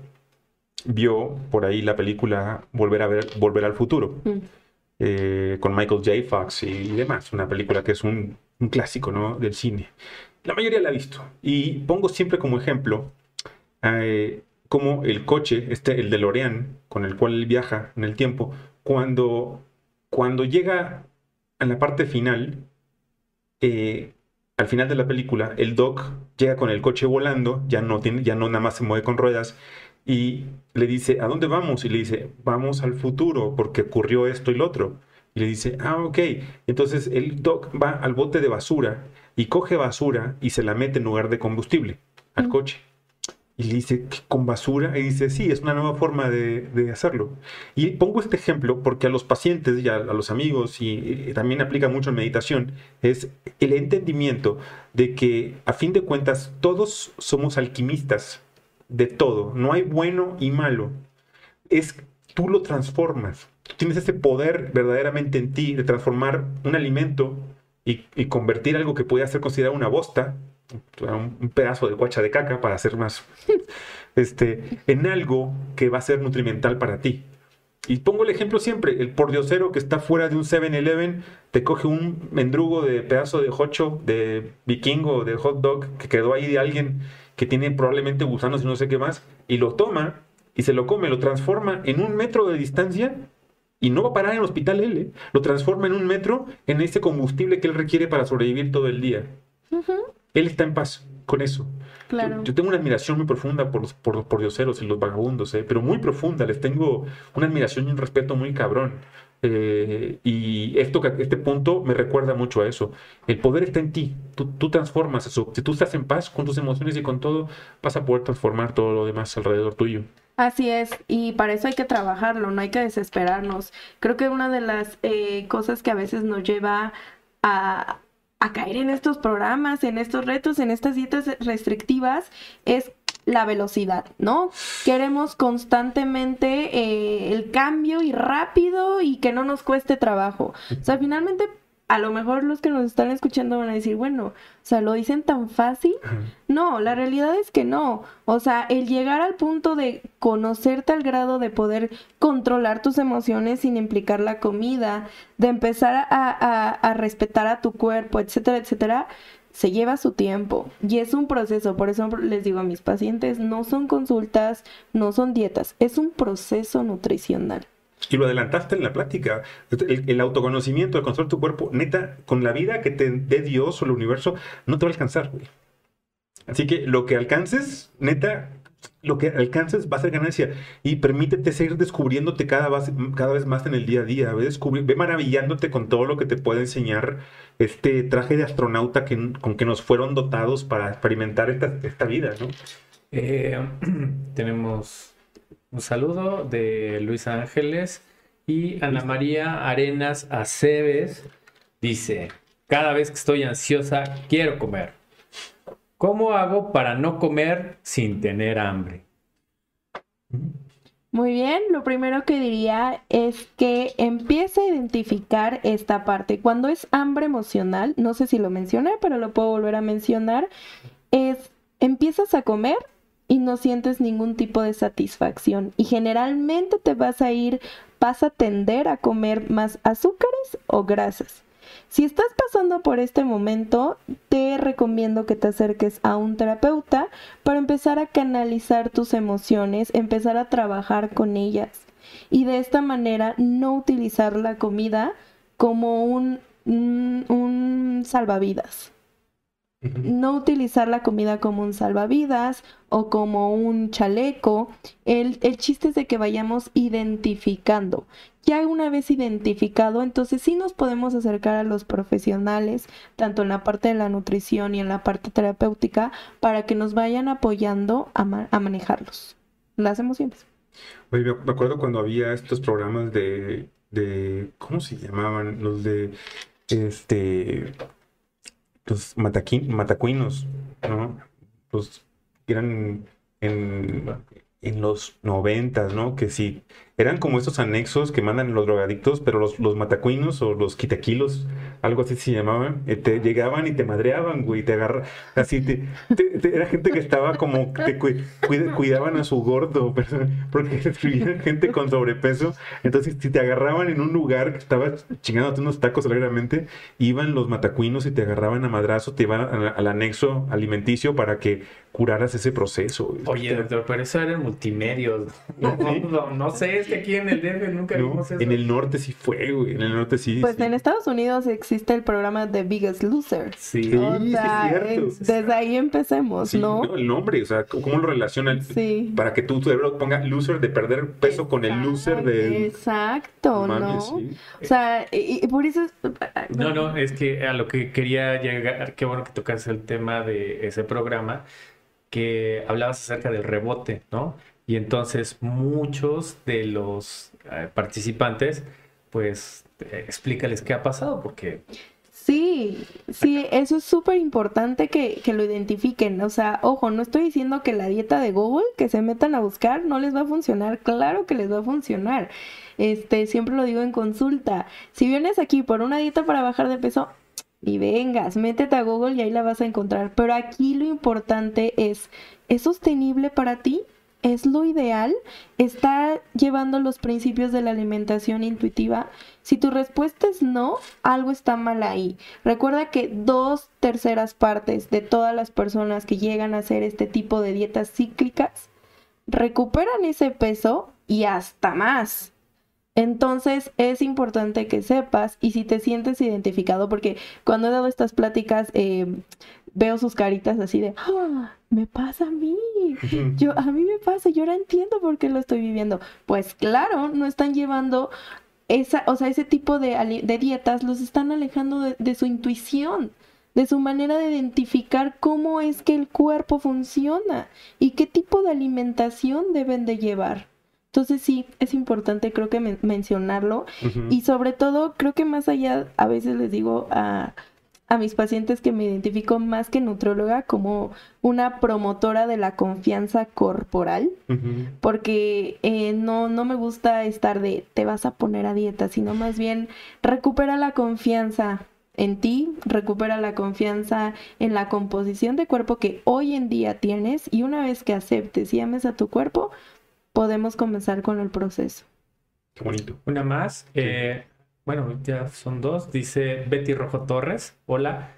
vio por ahí la película Volver a ver Volver al futuro mm. Eh, con Michael J. Fox y, demás, una película que es un, clásico ¿no? del cine. La mayoría la ha visto y pongo siempre como ejemplo eh, como el coche, este, el de Lorean, con el cual él viaja en el tiempo, cuando, cuando llega a la parte final, eh, al final de la película, el Doc llega con el coche volando, ya no, ya no nada más se mueve con ruedas, y le dice, ¿a dónde vamos? Y le dice, vamos al futuro porque ocurrió esto y lo otro. Y le dice, ah, ok. Entonces el doc va al bote de basura y coge basura y se la mete en lugar de combustible al coche. Y le dice, ¿con basura? Y dice, sí, es una nueva forma de, hacerlo. Y pongo este ejemplo porque a los pacientes y a, los amigos, y, también aplica mucho en meditación, es el entendimiento de que a fin de cuentas todos somos alquimistas de todo. No hay bueno y malo. Es tú lo transformas. tienes ese poder verdaderamente en ti de transformar un alimento y, convertir algo que puede ser considerado una bosta, un, pedazo de guacha de caca para hacer más, este, en algo que va a ser nutrimental para ti. Y pongo el ejemplo siempre, el pordiosero que está fuera de un 7-Eleven, te coge un mendrugo de pedazo de hocho, de vikingo, de hot dog que quedó ahí de alguien que tiene probablemente gusanos y no sé qué más, y lo toma y se lo come, lo transforma en un metro de distancia y no va a parar en el hospital él, ¿eh? lo transforma en un metro en ese combustible que él requiere para sobrevivir todo el día. Él está en paz con eso. Claro. Yo, tengo una admiración muy profunda por los por, por dioseros y los vagabundos, ¿eh? pero muy profunda. Les tengo una admiración y un respeto muy cabrón. Eh, y esto, este punto me recuerda mucho a eso. El poder está en ti. Tú, tú, transformas eso. Si tú estás en paz con tus emociones y con todo, vas a poder transformar todo lo demás alrededor tuyo. Así es, y para eso hay que trabajarlo, no hay que desesperarnos. Creo que una de las eh, cosas que a veces nos lleva a, a caer en estos programas, en estos retos, en estas dietas restrictivas, es la velocidad, ¿no? Queremos constantemente eh, el cambio y rápido y que no nos cueste trabajo. O sea, finalmente, a lo mejor los que nos están escuchando van a decir, bueno, o sea, ¿lo dicen tan fácil? No, la realidad es que no. O sea, el llegar al punto de conocerte al grado de poder controlar tus emociones sin implicar la comida, de empezar a, a respetar a tu cuerpo, etcétera, etcétera, se lleva su tiempo y es un proceso. Por eso les digo a mis pacientes, no son consultas, no son dietas, es un proceso nutricional. Y lo adelantaste en la plática. El, autoconocimiento, el control de tu cuerpo, neta, con la vida que te dé Dios o el universo, no te va a alcanzar, Así que lo que alcances, neta, lo que alcances va a ser ganancia. Y permítete seguir descubriéndote cada vez, cada vez más en el día a día. Ve, ve maravillándote con todo lo que te puede enseñar este traje de astronauta que, con que nos fueron dotados para experimentar esta, vida, ¿no? Eh, tenemos un saludo de Luis Ángeles y Ana María Arenas Aceves dice, cada vez que estoy ansiosa quiero comer. ¿Cómo hago para no comer sin tener hambre? Muy bien, lo primero que diría es que empiece a identificar esta parte. Cuando es hambre emocional, no sé si lo mencioné, pero lo puedo volver a mencionar, es empiezas a comer y no sientes ningún tipo de satisfacción y generalmente te vas a ir, vas a tender a comer más azúcares o grasas. Si estás pasando por este momento, te recomiendo que te acerques a un terapeuta para empezar a canalizar tus emociones, empezar a trabajar con ellas y de esta manera no utilizar la comida como un, un, salvavidas. No utilizar la comida como un salvavidas o como un chaleco. El, el, chiste es de que vayamos identificando ya una vez identificado, entonces sí nos podemos acercar a los profesionales, tanto en la parte de la nutrición y en la parte terapéutica, para que nos vayan apoyando a, manejarlos, las emociones. Oye, me acuerdo cuando había estos programas de, de, ¿cómo se llamaban? Los de, este, los matacuinos, ¿no? Los eran en, en los noventas, ¿no? Que sí, eran como estos anexos que mandan los drogadictos, pero los, los matacuinos o los quitaquilos, algo así se llamaban, te llegaban y te madreaban, güey, te agarraban, así, te, era gente que estaba como, te cuidaban a su gordo, porque escribían gente con sobrepeso, entonces si te agarraban en un lugar que estaba chingándote unos tacos alegremente, iban los matacuinos y te agarraban a madrazo, te iban al, anexo alimenticio para que curaras ese proceso. Oye, doctor, pero eso eran multimedios, no, no, no sé, que aquí en el DF nunca vimos eso. En el norte sí fue, güey. En el norte sí. Pues en Estados Unidos existe el programa The Biggest Loser. Sí, sí, es cierto. desde ahí empecemos, ¿no? El nombre, o sea, ¿cómo lo relacionan? Sí. Para que tu cerebro ponga loser de perder peso con el loser de. Exacto, ¿no? O sea, y, por eso. No, no, es que a lo que quería llegar, qué bueno que tocas el tema de ese programa, que hablabas acerca del rebote, ¿no? Y entonces muchos de los eh, participantes, pues eh, explícales qué ha pasado, porque... Sí, sí, eso es súper importante que, que, lo identifiquen. O sea, ojo, no estoy diciendo que la dieta de Google, que se metan a buscar, no les va a funcionar. Claro que les va a funcionar. Este, siempre lo digo en consulta. Si vienes aquí por una dieta para bajar de peso, y vengas, métete a Google y ahí la vas a encontrar. Pero aquí lo importante es, ¿es sostenible para ti? Es lo ideal, está llevando los principios de la alimentación intuitiva. Si tu respuesta es no, algo está mal ahí. Recuerda que dos terceras partes de todas las personas que llegan a hacer este tipo de dietas cíclicas recuperan ese peso y hasta más. Entonces es importante que sepas y si te sientes identificado, porque cuando he dado estas pláticas eh, veo sus caritas así de, ah, me pasa a mí, yo, a mí me pasa, yo ahora entiendo por qué lo estoy viviendo. Pues claro, no están llevando esa, o sea, ese tipo de, de dietas, los están alejando de, de su intuición de su manera de identificar cómo es que el cuerpo funciona y qué tipo de alimentación deben de llevar. Entonces sí, es importante creo que mencionarlo y sobre todo creo que más allá, a veces les digo a, a mis pacientes que me identifico más que nutróloga como una promotora de la confianza corporal, porque eh, no, no me gusta estar de te vas a poner a dieta, sino más bien recupera la confianza en ti, recupera la confianza en la composición de cuerpo que hoy en día tienes y una vez que aceptes y ames a tu cuerpo, podemos comenzar con el proceso. Qué bonito. Una más. Eh, bueno, ya son dos. Dice Betty Rojo Torres. Hola.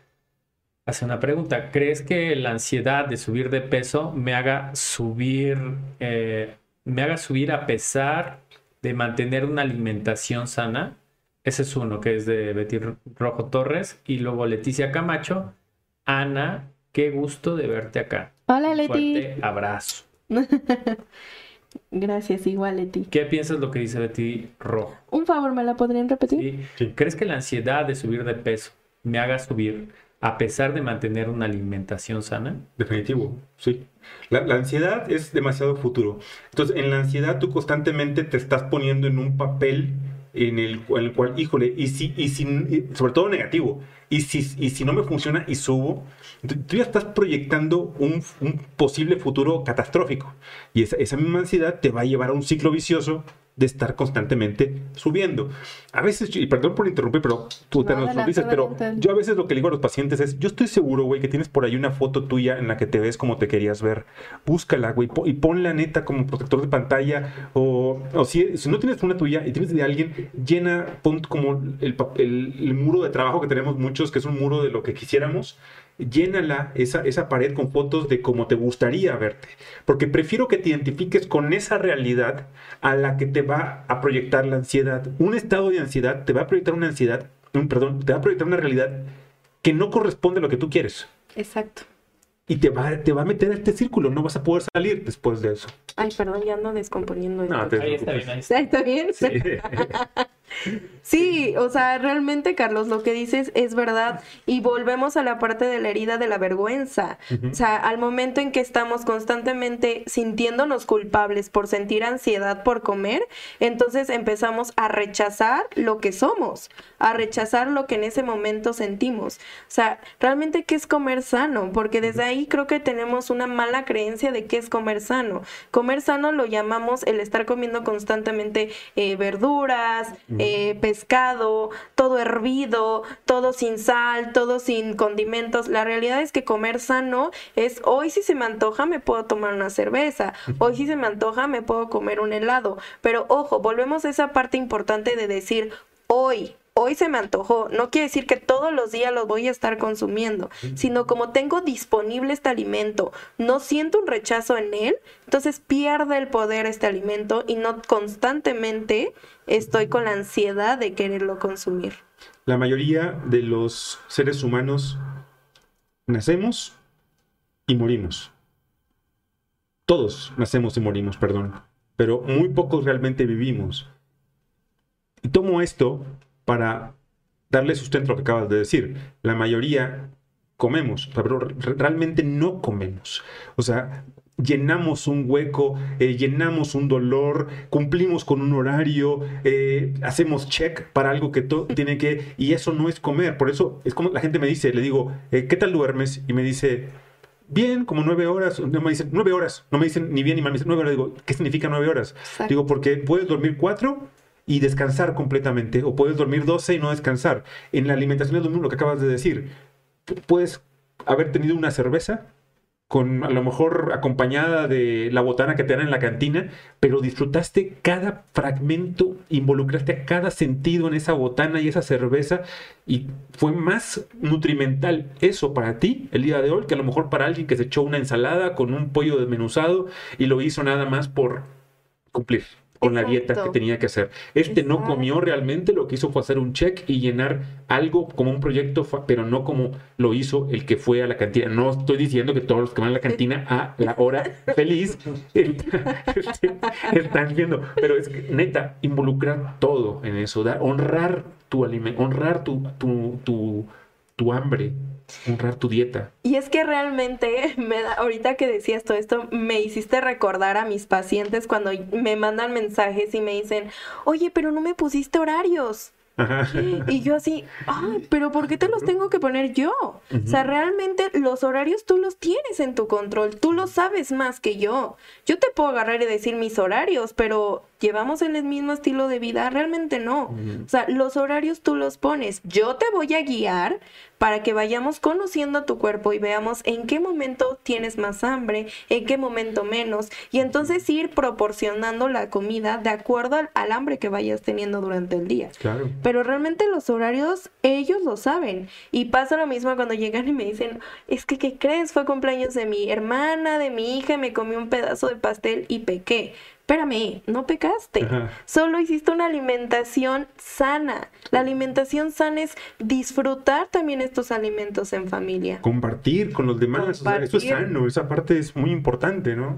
Hace una pregunta. ¿Crees que la ansiedad de subir de peso me haga subir, eh, me haga subir a pesar de mantener una alimentación sana? Ese es uno, que es de Betty Rojo Torres. Y luego Leticia Camacho. Ana, qué gusto de verte acá. Hola, Leti. Fuerte abrazo. Gracias, igual, Leti. ¿Qué piensas lo que dice Betty Rojo? Un favor, ¿me la podrían repetir? Sí. ¿Crees que la ansiedad de subir de peso me haga subir a pesar de mantener una alimentación sana? Definitivo, sí. La, la, ansiedad es demasiado futuro. Entonces, en la ansiedad tú constantemente te estás poniendo en un papel en el, en el cual, híjole, y si, y si, sobre todo negativo, y si, y si no me funciona y subo, tú ya estás proyectando un, un posible futuro catastrófico. Y esa, esa misma ansiedad te va a llevar a un ciclo vicioso de estar constantemente subiendo. A veces, y perdón por interrumpir, pero tú te No, nos lo adelante, dices, pero yo a veces lo que le digo a los pacientes es, yo estoy seguro, güey, que tienes por ahí una foto tuya en la que te ves como te querías ver. Búscala, güey, y ponla neta como protector de pantalla. O, o si, si no tienes una tuya y tienes de alguien, llena, pon como el- el muro de trabajo que tenemos muchos, que es un muro de lo que quisiéramos. Llénala, esa, esa pared con fotos de cómo te gustaría verte. Porque prefiero que te identifiques con esa realidad a la que te va a proyectar la ansiedad. Un estado de ansiedad te va a proyectar una ansiedad, un, perdón, te va a proyectar una realidad que no corresponde a lo que tú quieres. Exacto. Y te va, te va a meter a este círculo, no vas a poder salir después de eso. Ay, perdón, ya ando descomponiendo esto. No, te Ahí está bien, ahí está. ¿Está bien? Sí. Sí, o sea, realmente, Carlos, lo que dices es verdad. Y volvemos a la parte de la herida de la vergüenza. O sea, al momento en que estamos constantemente sintiéndonos culpables por sentir ansiedad por comer, entonces empezamos a rechazar lo que somos, a rechazar lo que en ese momento sentimos. O sea, realmente, ¿qué es comer sano? Porque desde ahí creo que tenemos una mala creencia de qué es comer sano. Comer sano lo llamamos el estar comiendo constantemente eh, verduras, eh, pescado, todo hervido, todo sin sal, todo sin condimentos. La realidad es que comer sano es hoy si se me antoja me puedo tomar una cerveza, hoy si se me antoja me puedo comer un helado. Pero ojo, volvemos a esa parte importante de decir hoy. Hoy se me antojó, no quiere decir que todos los días lo voy a estar consumiendo, sino como tengo disponible este alimento, no siento un rechazo en él, entonces pierde el poder este alimento y no constantemente estoy con la ansiedad de quererlo consumir. La mayoría de los seres humanos nacemos y morimos. Todos nacemos y morimos, perdón. Pero muy pocos realmente vivimos. Y tomo esto para darle sustento a lo que acabas de decir. La mayoría comemos, pero re- realmente no comemos. O sea, llenamos un hueco, eh, llenamos un dolor, cumplimos con un horario, eh, hacemos check para algo que tiene que... Y eso no es comer. Por eso es como la gente me dice, le digo, eh, ¿qué tal duermes? Y me dice, bien, como nueve horas. No me dicen, nueve horas. No me dicen ni bien ni mal, me dicen nueve horas. Digo, ¿qué significa nueve horas? Exacto. Digo, porque puedes dormir cuatro y descansar completamente, o puedes dormir 12 y no descansar. En la alimentación es lo mismo lo que acabas de decir. Pu- Puedes haber tenido una cerveza con a lo mejor acompañada de la botana que te dan en la cantina, pero disfrutaste cada fragmento, involucraste a cada sentido en esa botana y esa cerveza y fue más nutrimental eso para ti el día de hoy que a lo mejor para alguien que se echó una ensalada con un pollo desmenuzado y lo hizo nada más por cumplir con la dieta que tenía que hacer. Este no comió realmente, lo que hizo fue hacer un check y llenar algo como un proyecto, pero no como lo hizo el que fue a la cantina. No estoy diciendo que todos los que van a la cantina a la hora feliz están viendo, pero es que neta, involucrar todo en eso, dar, honrar tu alimento, honrar tu, tu, tu, tu hambre, honrar tu dieta. Y es que realmente, me da, ahorita que decías todo esto, me hiciste recordar a mis pacientes cuando me mandan mensajes y me dicen, oye, pero no me pusiste horarios. Ajá. Y yo así, ay, pero ¿por qué te los tengo que poner yo? O sea, realmente los horarios tú los tienes en tu control, tú lo sabes más que yo. Yo te puedo agarrar y decir mis horarios, pero ¿llevamos el mismo estilo de vida? Realmente no. O sea, los horarios tú los pones. Yo te voy a guiar para que vayamos conociendo a tu cuerpo y veamos en qué momento tienes más hambre, en qué momento menos, y entonces ir proporcionando la comida de acuerdo al, al hambre que vayas teniendo durante el día. Claro. Pero realmente los horarios, ellos lo saben. Y pasa lo mismo cuando llegan y me dicen, es que, ¿qué crees? Fue cumpleaños de mi hermana, de mi hija, y me comí un pedazo de pastel y pequé. Espérame, no pecaste. Ajá. Solo hiciste una alimentación sana. La alimentación sana es disfrutar también estos alimentos en familia. Compartir con los demás, o sea, eso es sano, esa parte es muy importante, ¿no?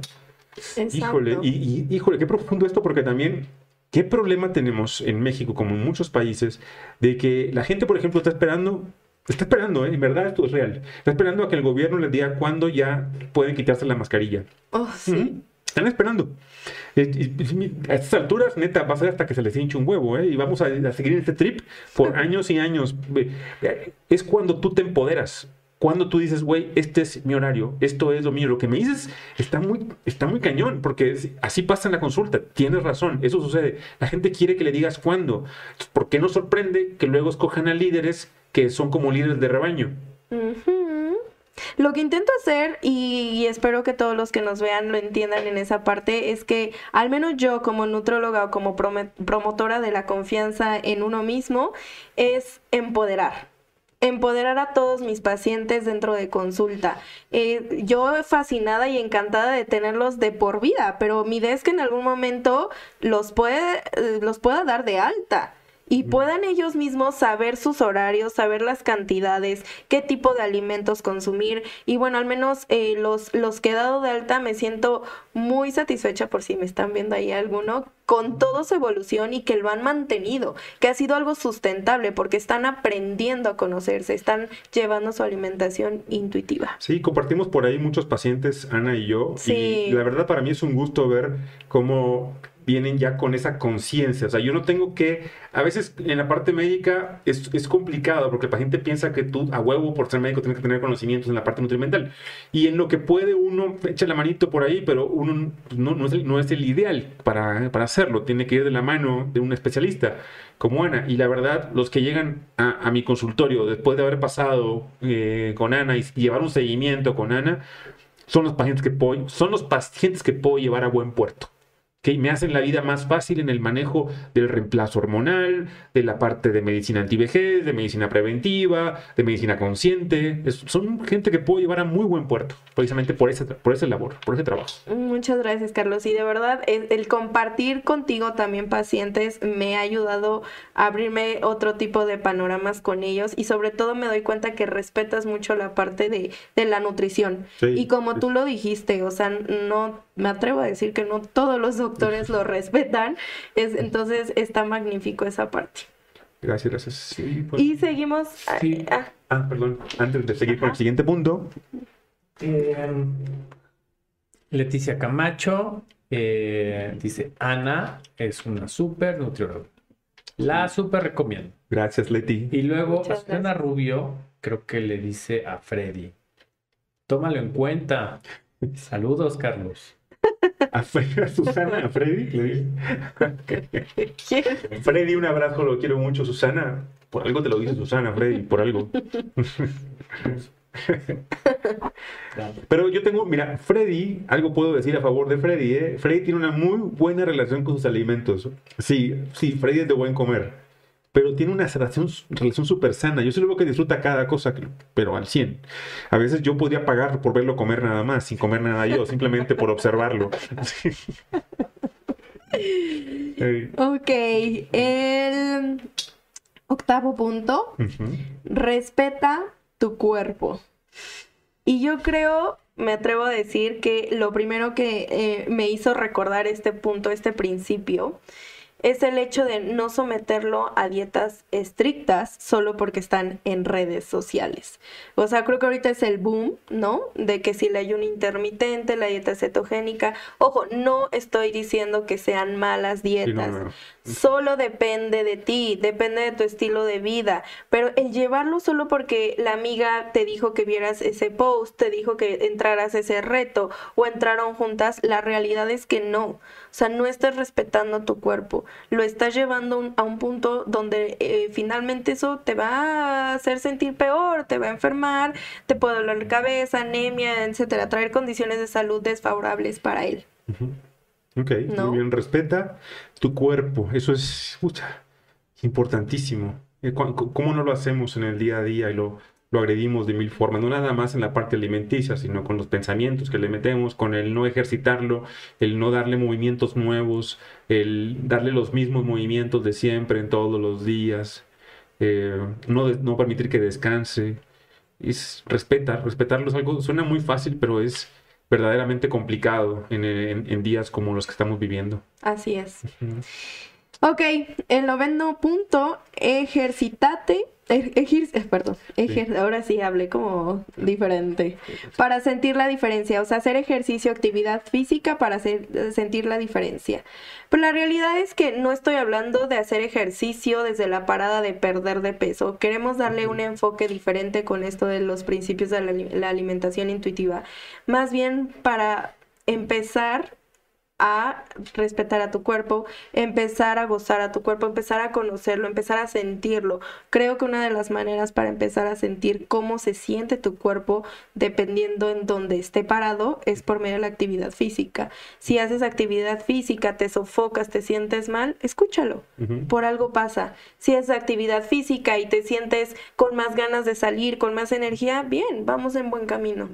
Exacto. Híjole, y, y- híjole, qué profundo esto, porque también, ¿qué problema tenemos en México, como en muchos países, de que la gente, por ejemplo, está esperando, está esperando, ¿eh? en verdad esto es real, está esperando a que el gobierno les diga cuándo ya pueden quitarse la mascarilla. Oh, sí. Están esperando. Eh, a estas alturas, neta, va a ser hasta que se les hinche un huevo, ¿eh? Y vamos a, a seguir en este trip por años y años. Es cuando tú te empoderas cuando tú dices, güey, este es mi horario, esto es lo mío, lo que me dices está muy, está muy cañón, porque así pasa en la consulta, tienes razón, eso sucede. La gente quiere que le digas cuándo. ¿Por qué no sorprende que luego escojan a líderes que son como líderes de rebaño? Lo que intento hacer, y, espero que todos los que nos vean lo entiendan en esa parte, es que al menos yo como nutróloga o como promotora de la confianza en uno mismo, es empoderar empoderar a todos mis pacientes dentro de consulta. Eh, yo fascinada y encantada de tenerlos de por vida, pero mi idea es que en algún momento los, puede, eh, los pueda dar de alta y puedan ellos mismos saber sus horarios, saber las cantidades, qué tipo de alimentos consumir. Y bueno, al menos eh, los, los que he dado de alta me siento muy satisfecha por si me están viendo ahí alguno, con toda su evolución y que lo han mantenido, que ha sido algo sustentable porque están aprendiendo a conocerse, están llevando su alimentación intuitiva. Sí, compartimos por ahí muchos pacientes, Ana y yo, sí. y la verdad para mí es un gusto ver cómo vienen ya con esa conciencia. O sea, yo no tengo que, a veces en la parte médica es, es, complicado porque el paciente piensa que tú a huevo por ser médico tienes que tener conocimientos en la parte nutrimental. Y en lo que puede uno echa la manito por ahí, pero uno no, no, es, el, no es el ideal para, para, hacerlo. Tiene que ir de la mano de un especialista como Ana. Y la verdad, los que llegan a, a mi consultorio después de haber pasado eh, con Ana y, llevar un seguimiento con Ana, son los pacientes que puedo, son los pacientes que puedo llevar a buen puerto que me hacen la vida más fácil en el manejo del reemplazo hormonal, de la parte de medicina antivejez, de medicina preventiva, de medicina consciente. son gente que puedo llevar a muy buen puerto, precisamente por ese, por ese labor, por ese trabajo. Muchas gracias, Carlos. Y de verdad, el, compartir contigo también pacientes me ha ayudado a abrirme otro tipo de panoramas con ellos y sobre todo me doy cuenta que respetas mucho la parte de, la nutrición. y como tú lo dijiste, o sea, no me atrevo a decir que no todos los doctores lo respetan, es, entonces está magnífico esa parte. Gracias, gracias. Pues, y seguimos. Ah. ah, perdón, antes de seguir con el siguiente punto. Em, Leticia Camacho eh, dice: Ana es una súper nutrióloga. La súper recomiendo. Gracias, Leti. Y luego, Ana Rubio, creo que le dice a Freddy: Tómalo en cuenta. Saludos, Carlos. A, Susana, a Freddy, le Freddy, un abrazo, lo quiero mucho. Susana, por algo te lo dice Susana, Freddy, por algo. Pero yo tengo, mira, Freddy, algo puedo decir a favor de Freddy, ¿eh? Freddy tiene una muy buena relación con sus alimentos. Sí, sí, Freddy es de buen comer pero tiene una relación relación súper sana. Yo sé lo que disfruta cada cosa, pero al 100. A veces yo podría pagar por verlo comer nada más, sin comer nada yo, simplemente por observarlo. ok, el octavo punto, respeta tu cuerpo. Y yo creo, me atrevo a decir que lo primero que eh, me hizo recordar este punto, este principio, es el hecho de no someterlo a dietas estrictas solo porque están en redes sociales. O sea, creo que ahorita es el boom, ¿no? De que si le hay un intermitente, la dieta cetogénica. Ojo, no estoy diciendo que sean malas dietas. Solo depende de ti, depende de tu estilo de vida. Pero el llevarlo solo porque la amiga te dijo que vieras ese post, te dijo que entraras ese reto o entraron juntas, la realidad es que no. O sea, no estás respetando tu cuerpo, lo estás llevando a un punto donde eh, finalmente eso te va a hacer sentir peor, te va a enfermar, te puede doler la cabeza, anemia, etcétera, traer condiciones de salud desfavorables para él. Ok, muy bien, respeta tu cuerpo, eso es importantísimo. Eh, ¿Cómo no lo hacemos en el día a día y lo lo agredimos de mil formas, no nada más en la parte alimenticia, sino con los pensamientos que le metemos, con el no ejercitarlo, el no darle movimientos nuevos, el darle los mismos movimientos de siempre en todos los días, eh, no, no permitir que descanse. Es respetar, respetarlo es algo, suena muy fácil, pero es verdaderamente complicado en, días como los que estamos viviendo. Así es. Ok, el noveno punto, ejercitate eh, perdón, ahora sí hablé como diferente. Para sentir la diferencia, o sea, hacer ejercicio, actividad física para sentir la diferencia. Pero la realidad es que no estoy hablando de hacer ejercicio desde la parada de perder de peso. Queremos darle un enfoque diferente con esto de los principios de la alimentación intuitiva. Más bien para empezar a respetar a tu cuerpo, empezar a gozar a tu cuerpo, empezar a conocerlo, empezar a sentirlo. Creo que una de las maneras para empezar a sentir cómo se siente tu cuerpo, dependiendo en dónde esté parado, es por medio de la actividad física. Si haces actividad física, te sofocas, te sientes mal, escúchalo. Por algo pasa. Si haces actividad física y te sientes con más ganas de salir, con más energía, bien, vamos en buen camino.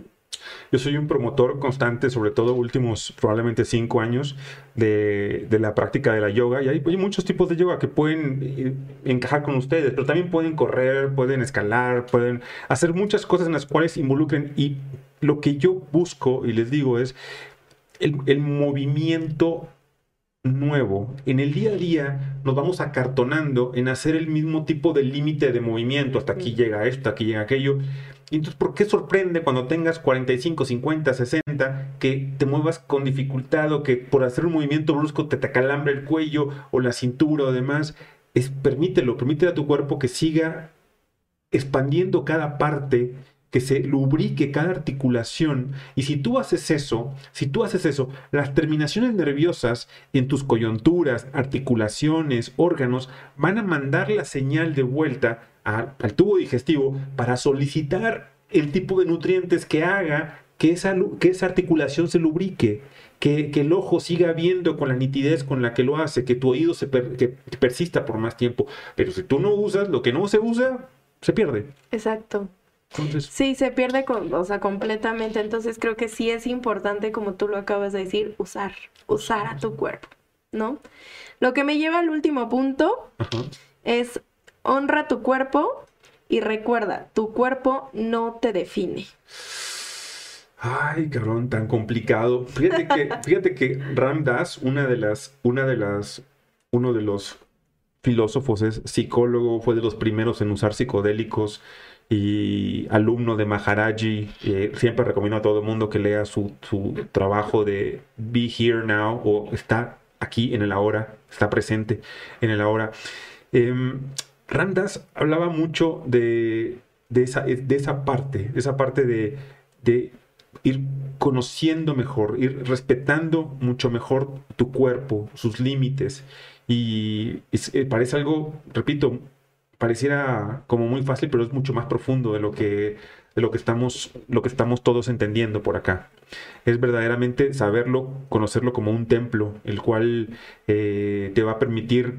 Yo soy un promotor constante, sobre todo últimos probablemente cinco años, de, la práctica de la yoga. Y hay, muchos tipos de yoga que pueden eh, encajar con ustedes, pero también pueden correr, pueden escalar, pueden hacer muchas cosas en las cuales involucren. Y lo que yo busco y les digo es el, el movimiento nuevo. En el día a día nos vamos acartonando en hacer el mismo tipo de límite de movimiento. Hasta aquí llega esto, aquí llega aquello. Entonces, ¿por qué sorprende cuando tengas 45, 50, 60 que te muevas con dificultad o que por hacer un movimiento brusco te, acalambre el cuello o la cintura o demás? Es, permítelo, permítele a tu cuerpo que siga expandiendo cada parte que se lubrique cada articulación. Y si tú haces eso, si tú haces eso, las terminaciones nerviosas en tus coyunturas, articulaciones, órganos, van a mandar la señal de vuelta al tubo digestivo para solicitar el tipo de nutrientes que haga que esa, que esa articulación se lubrique, que, el ojo siga viendo con la nitidez con la que lo hace, que tu oído se que persista por más tiempo. Pero si tú no usas, lo que no se usa, se pierde. Exacto. Sí, se pierde o sea, completamente. Entonces creo que sí es importante, como tú lo acabas de decir, usar, usar a tu cuerpo, ¿no? Lo que me lleva al último punto es honra tu cuerpo y recuerda, tu cuerpo no te define. Ay, cabrón, tan complicado. Fíjate que, fíjate que Ram Dass, una de las, una de las, uno de los filósofos es psicólogo, fue de los primeros en usar psicodélicos y alumno de Maharaji. Eh, siempre recomiendo a todo el mundo que lea su, trabajo de Be Here Now o está aquí en el ahora, está presente en el ahora. Em, Randas hablaba mucho de, esa, de esa parte, esa parte de, de ir conociendo mejor, ir respetando mucho mejor tu cuerpo, sus límites. Y eh, parece algo, repito, pareciera como muy fácil, pero es mucho más profundo de lo que, lo que, estamos, lo que estamos todos entendiendo por acá. Es verdaderamente saberlo, conocerlo como un templo, el cual eh, te va a permitir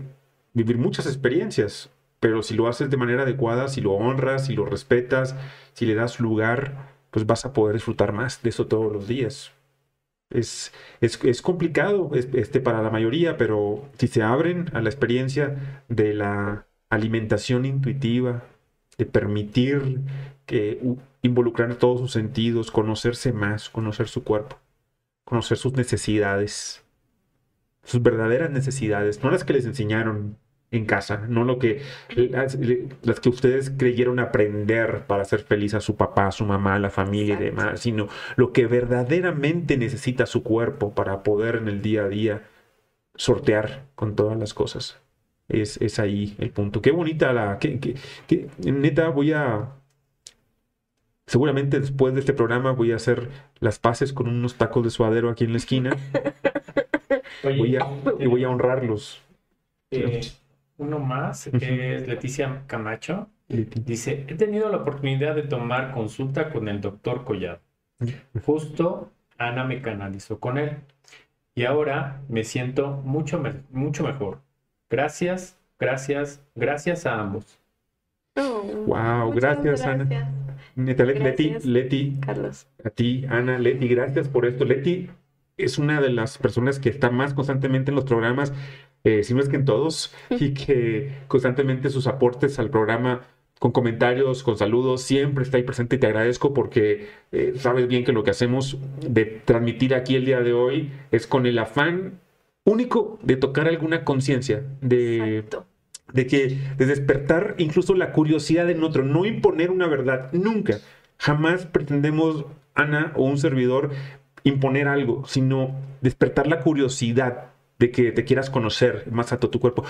vivir muchas experiencias, pero si lo haces de manera adecuada, si lo honras, si lo respetas, si le das lugar, pues vas a poder disfrutar más de eso todos los días. Es, es, es complicado este, para la mayoría, pero si se abren a la experiencia de la alimentación intuitiva, de permitir que involucrar todos sus sentidos, conocerse más, conocer su cuerpo, conocer sus necesidades, sus verdaderas necesidades, no las que les enseñaron en casa, no lo que las, que ustedes creyeron aprender para hacer feliz a su papá, a su mamá, a la familia y demás, sino lo que verdaderamente necesita su cuerpo para poder en el día a día sortear con todas las cosas. Es, es ahí el punto. Qué bonita la. Que, que, neta, voy a. Seguramente después de este programa voy a hacer las paces con unos tacos de suadero aquí en la esquina. voy a, y voy a honrarlos. Eh, uno más, que es Leticia Camacho. Dice, he tenido la oportunidad de tomar consulta con el doctor Collado. Justo Ana me canalizó con él. Y ahora me siento mucho, mucho mejor. Gracias, gracias, gracias a ambos. wow, gracias, Ana. Leti, Leti, Carlos. A ti, Ana, Leti, gracias por esto. Leti es una de las personas que está más constantemente en los programas, eh, si no es que en todos, y que constantemente sus aportes al programa con comentarios, con saludos, siempre está ahí presente y te agradezco porque eh, sabes bien que lo que hacemos de transmitir aquí el día de hoy es con el afán único de tocar alguna conciencia, de de que de despertar incluso la curiosidad en otro, no imponer una verdad, nunca. Jamás pretendemos, Ana o un servidor, imponer algo, sino despertar la curiosidad de que te quieras conocer más a todo tu cuerpo.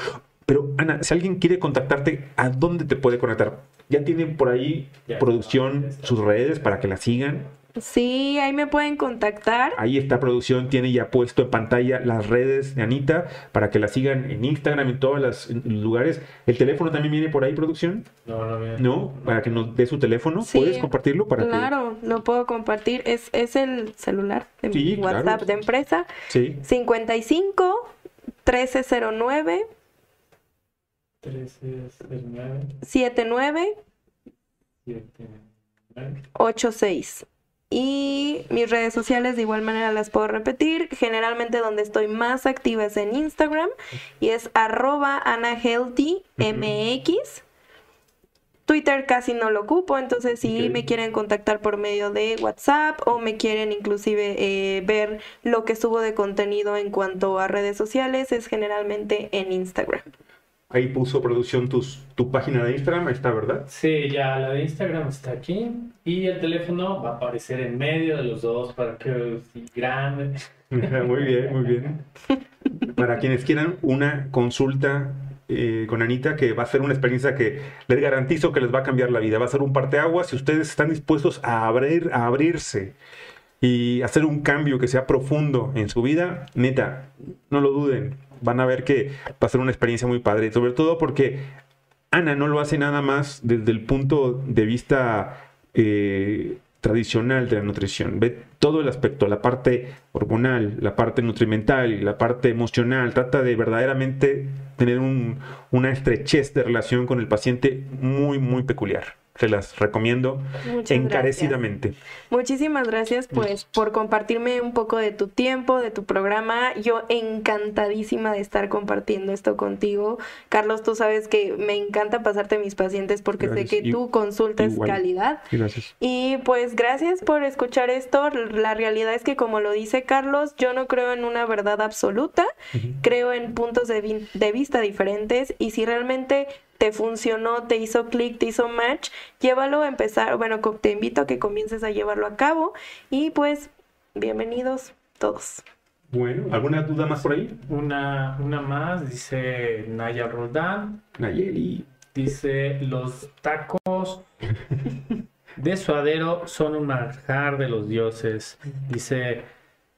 Pero Ana, si alguien quiere contactarte, ¿a dónde te puede conectar? ¿Ya tienen por ahí producción sus redes para que la sigan? Sí, ahí me pueden contactar. Ahí está producción, tiene ya puesto en pantalla las redes de Anita para que la sigan en Instagram, en todos los lugares. ¿El teléfono también viene por ahí, producción? No, no viene. ¿No? Para que nos dé su teléfono. ¿Puedes compartirlo? para Claro, lo puedo compartir. Es, es el celular de WhatsApp de empresa. Sí. 55 1309 1309 79 86. Y mis redes sociales de igual manera las puedo repetir. Generalmente donde estoy más activa es en Instagram y es arroba anahealthymx. Twitter casi no lo ocupo, entonces si me quieren contactar por medio de WhatsApp o me quieren inclusive eh, ver lo que subo de contenido en cuanto a redes sociales, es generalmente en Instagram. Ahí puso producción tus, tu página de Instagram, está, ¿verdad? Sí, ya la de Instagram está aquí. Y el teléfono va a aparecer en medio de los dos para que grande. muy bien, muy bien. Para quienes quieran una consulta eh, con Anita, que va a ser una experiencia que les garantizo que les va a cambiar la vida. Va a ser un parteaguas si ustedes están dispuestos a, abrir, a abrirse y hacer un cambio que sea profundo en su vida, neta, no lo duden van a ver que va a ser una experiencia muy padre, sobre todo porque Ana no lo hace nada más desde el punto de vista eh, tradicional de la nutrición. Ve todo el aspecto, la parte hormonal, la parte nutrimental, la parte emocional. Trata de verdaderamente tener una estrechez de relación con el paciente muy, muy peculiar se las recomiendo encarecidamente. Muchísimas gracias pues por compartirme un poco de tu tiempo, de tu programa. Yo encantadísima de estar compartiendo esto contigo. Carlos, tú sabes que me encanta pasarte mis pacientes porque sé que tu consulta es calidad. Gracias. Y pues gracias por escuchar esto. La realidad es que como lo dice Carlos, yo no creo en una verdad absoluta, creo en puntos de, de vista diferentes y si realmente te funcionó, te hizo clic, te hizo match, llévalo a empezar, bueno, te invito a que comiences a llevarlo a cabo y pues bienvenidos todos. Bueno, ¿alguna duda más por ahí? Una, una más, dice Naya Roldán. Nayeli. Dice, los tacos de suadero son un manjar de los dioses. Dice,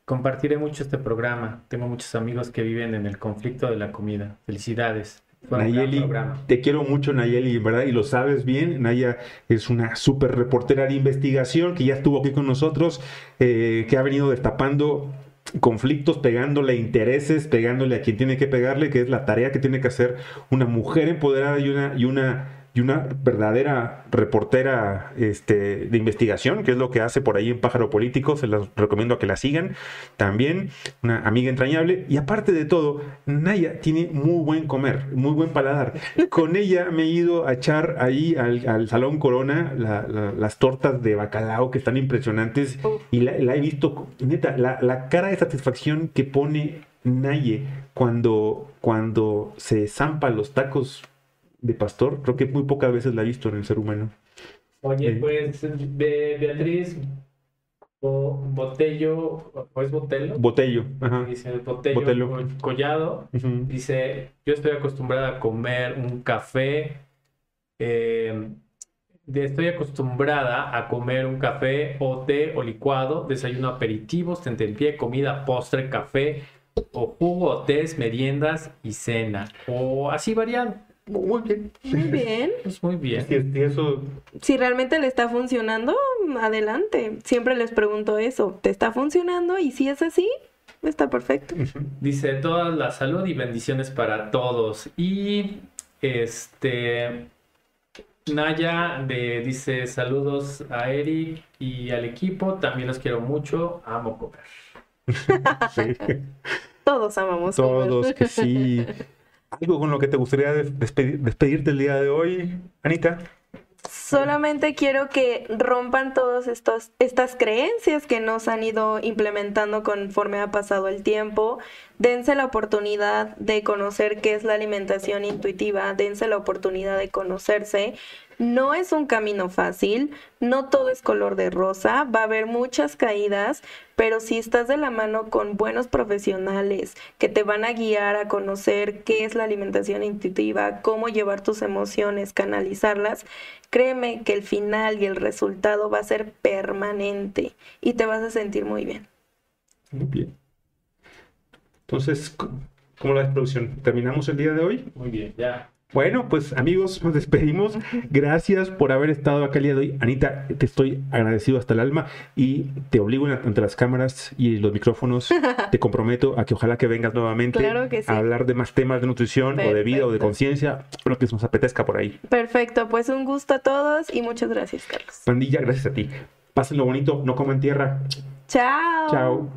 compartiré mucho este programa. Tengo muchos amigos que viven en el conflicto de la comida. Felicidades. Nayeli, te quiero mucho Nayeli, ¿verdad? Y lo sabes bien, Naya es una súper reportera de investigación que ya estuvo aquí con nosotros, eh, que ha venido destapando conflictos, pegándole intereses, pegándole a quien tiene que pegarle, que es la tarea que tiene que hacer una mujer empoderada y una, y una y una verdadera reportera este, de investigación, que es lo que hace por ahí en Pájaro Político, se las recomiendo a que la sigan. También una amiga entrañable. Y aparte de todo, Naya tiene muy buen comer, muy buen paladar. Con ella me he ido a echar ahí al, Salón Corona las tortas de bacalao que están impresionantes y la, he visto, neta, la, cara de satisfacción que pone Naye cuando, cuando se zampa los tacos de pastor, creo que muy pocas veces la he visto en el ser humano. Oye, pues Beatriz Botello, ¿o es Botello? Botello, ajá. Dice Botello, Collado. Dice, yo estoy acostumbrada a comer un café. Eh, estoy acostumbrada a comer un café o té o licuado, desayuno aperitivos, pie, comida, postre, café o jugo, o tés, meriendas y cena. O así variando. Muy bien. Muy bien. Es muy bien. Si, eso... si realmente le está funcionando, adelante. Siempre les pregunto eso. ¿Te está funcionando? Y si es así, está perfecto. Dice toda la salud y bendiciones para todos. Y este Naya de, dice saludos a Eric y al equipo. También los quiero mucho. Amo comer. Todos amamos Todos, que sí. ¿Algo con lo que te gustaría despedirte el día de hoy, Anita? Solamente quiero que rompan todas estas creencias que nos han ido implementando conforme ha pasado el tiempo. Dense la oportunidad de conocer qué es la alimentación intuitiva, dense la oportunidad de conocerse. No es un camino fácil, no todo es color de rosa, va a haber muchas caídas, pero si estás de la mano con buenos profesionales que te van a guiar a conocer qué es la alimentación intuitiva, cómo llevar tus emociones, canalizarlas, créeme que el final y el resultado va a ser permanente y te vas a sentir muy bien. Muy bien. Entonces, ¿cómo la producción? ¿Terminamos el día de hoy? Muy bien, ya. Bueno, pues amigos, nos despedimos. Gracias por haber estado acá el día de hoy. Anita, te estoy agradecido hasta el alma y te obligo ante las cámaras y los micrófonos. te comprometo a que ojalá que vengas nuevamente a hablar de más temas de nutrición o de vida o de conciencia, lo que nos apetezca por ahí. Perfecto, pues un gusto a todos y muchas gracias, Carlos. Pandilla, gracias a ti. Pásenlo bonito, no coman tierra. Chao. Chao.